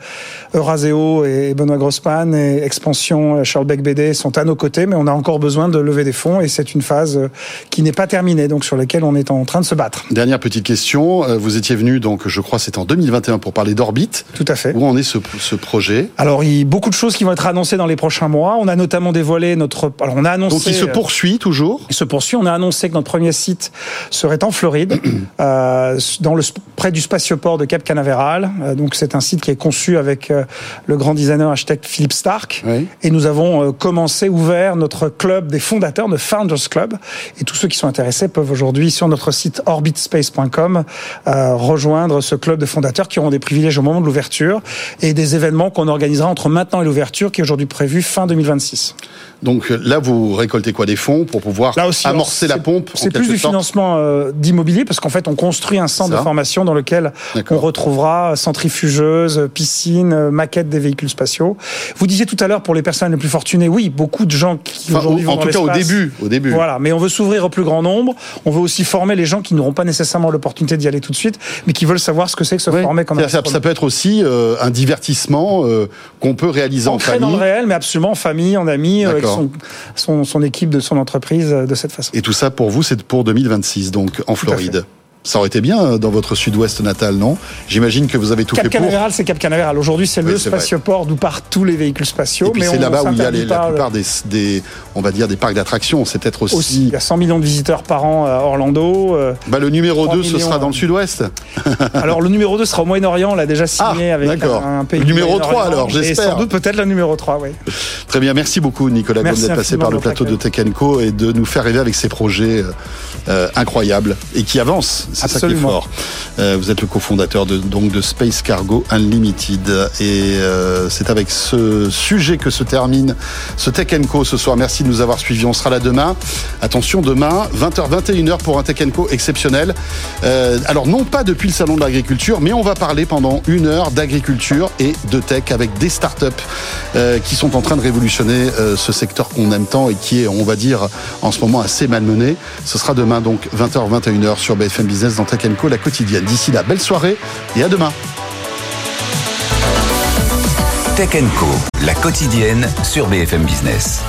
K: Euraseo et Benoît Grossman et Expansion euh, Charles Beck BD sont à nos côtés, mais on a encore besoin de lever des fonds et c'est une phase euh, qui n'est pas terminée, donc sur laquelle on est en train de se battre.
B: Dernière petite question. Euh, Vous étiez venu, donc, je crois, c'était en 2021 pour parler d'orbite.
K: Tout à fait.
B: Où en est ce, ce projet?
K: Alors, il y a beaucoup de choses qui vont être annoncées dans les prochains mois. On a notamment dévoilé notre. Alors, on a annoncé.
B: Donc, il se poursuit toujours
K: Il se poursuit. On a annoncé que notre premier site serait en Floride, euh, dans le près du spatioport de Cap Canaveral. Euh, donc, c'est un site qui est conçu avec euh, le grand designer architecte Philippe Stark.
B: Oui.
K: Et nous avons euh, commencé, ouvert notre club des fondateurs, de Founders Club. Et tous ceux qui sont intéressés peuvent aujourd'hui, sur notre site orbitspace.com, euh, rejoindre ce club de fondateurs qui auront des privilèges au moment de l'ouverture et des événements qu'on organisera entre maintenant et l'ouverture, qui est aujourd'hui prévu fin 2026.
B: Donc euh, là, vous récoltez quoi Des fonds pour pouvoir
K: Là aussi,
B: amorcer la pompe
K: C'est plus du
B: sorte
K: financement euh, d'immobilier parce qu'en fait, on construit un centre de formation dans lequel on retrouvera centrifugeuse, piscine, euh, maquette des véhicules spatiaux. Vous disiez tout à l'heure pour les personnes les plus fortunées, oui, beaucoup de gens qui
B: Enfin,
K: aujourd'hui vont
B: en
K: dans
B: tout cas, au début, au début.
K: Voilà, mais on veut s'ouvrir au plus grand nombre. On veut aussi former les gens qui n'auront pas nécessairement l'opportunité d'y aller tout de suite, mais qui veulent savoir ce que c'est que se
B: Ouais.
K: former comme
B: Ça, ça- ça peut être aussi euh, un divertissement euh, qu'on peut réaliser en
K: Ancré dans
B: famille.
K: le réel, mais absolument en famille, en amis, euh, avec son, son, son équipe de son entreprise euh, de cette façon.
B: Et tout ça pour vous, c'est pour 2026, donc en Floride. Ça aurait été bien euh, dans votre sud-ouest natal, non? J'imagine que vous avez tout
K: Cap
B: fait pour.
K: Canaveral, c'est Cap Canaveral. Aujourd'hui, c'est
B: Oui,
K: le spatioport d'où partent tous les véhicules spatiaux.
B: Et puis c'est là-bas où il y a les- la
K: pas, euh,
B: plupart des, des, on va dire, des parcs d'attractions. C'est peut-être aussi.
K: aussi. Il y a 100 millions de visiteurs par an à Orlando. euh.
B: Bah, le numéro
K: 3
B: 2, ce sera dans le sud-ouest.
K: Alors, le numéro 2 sera au Moyen-Orient. On l'a déjà signé
B: Ah,
K: avec
B: d'accord.
K: un, un pays.
B: Le numéro
K: Moyen-Orient.
B: 3 alors,
K: Et
B: j'espère.
K: sans doute peut-être le numéro 3, oui.
B: Très bien, merci beaucoup Nicolas d'être passé par le plateau de Tech Co et de nous faire rêver avec ces projets euh, incroyables et qui avancent. C'est ça qui est fort. Euh, vous êtes le cofondateur de, donc de Space Cargo Unlimited et euh, c'est avec ce sujet que se termine ce Tech Co ce soir. Merci de nous avoir suivis. On sera là demain. Attention, demain 20h 21h pour un Tech Co exceptionnel. Euh, alors non pas depuis le salon de l'agriculture, mais on va parler pendant une heure d'agriculture et de tech avec des startups qui sont en train de révolutionner ce secteur qu'on aime tant et qui est, on va dire, en ce moment assez malmené. Ce sera demain donc 20h 21h sur BFM Business dans Tech Co la quotidienne. D'ici là, belle soirée et à demain.
A: Tech Co, la quotidienne sur BFM Business.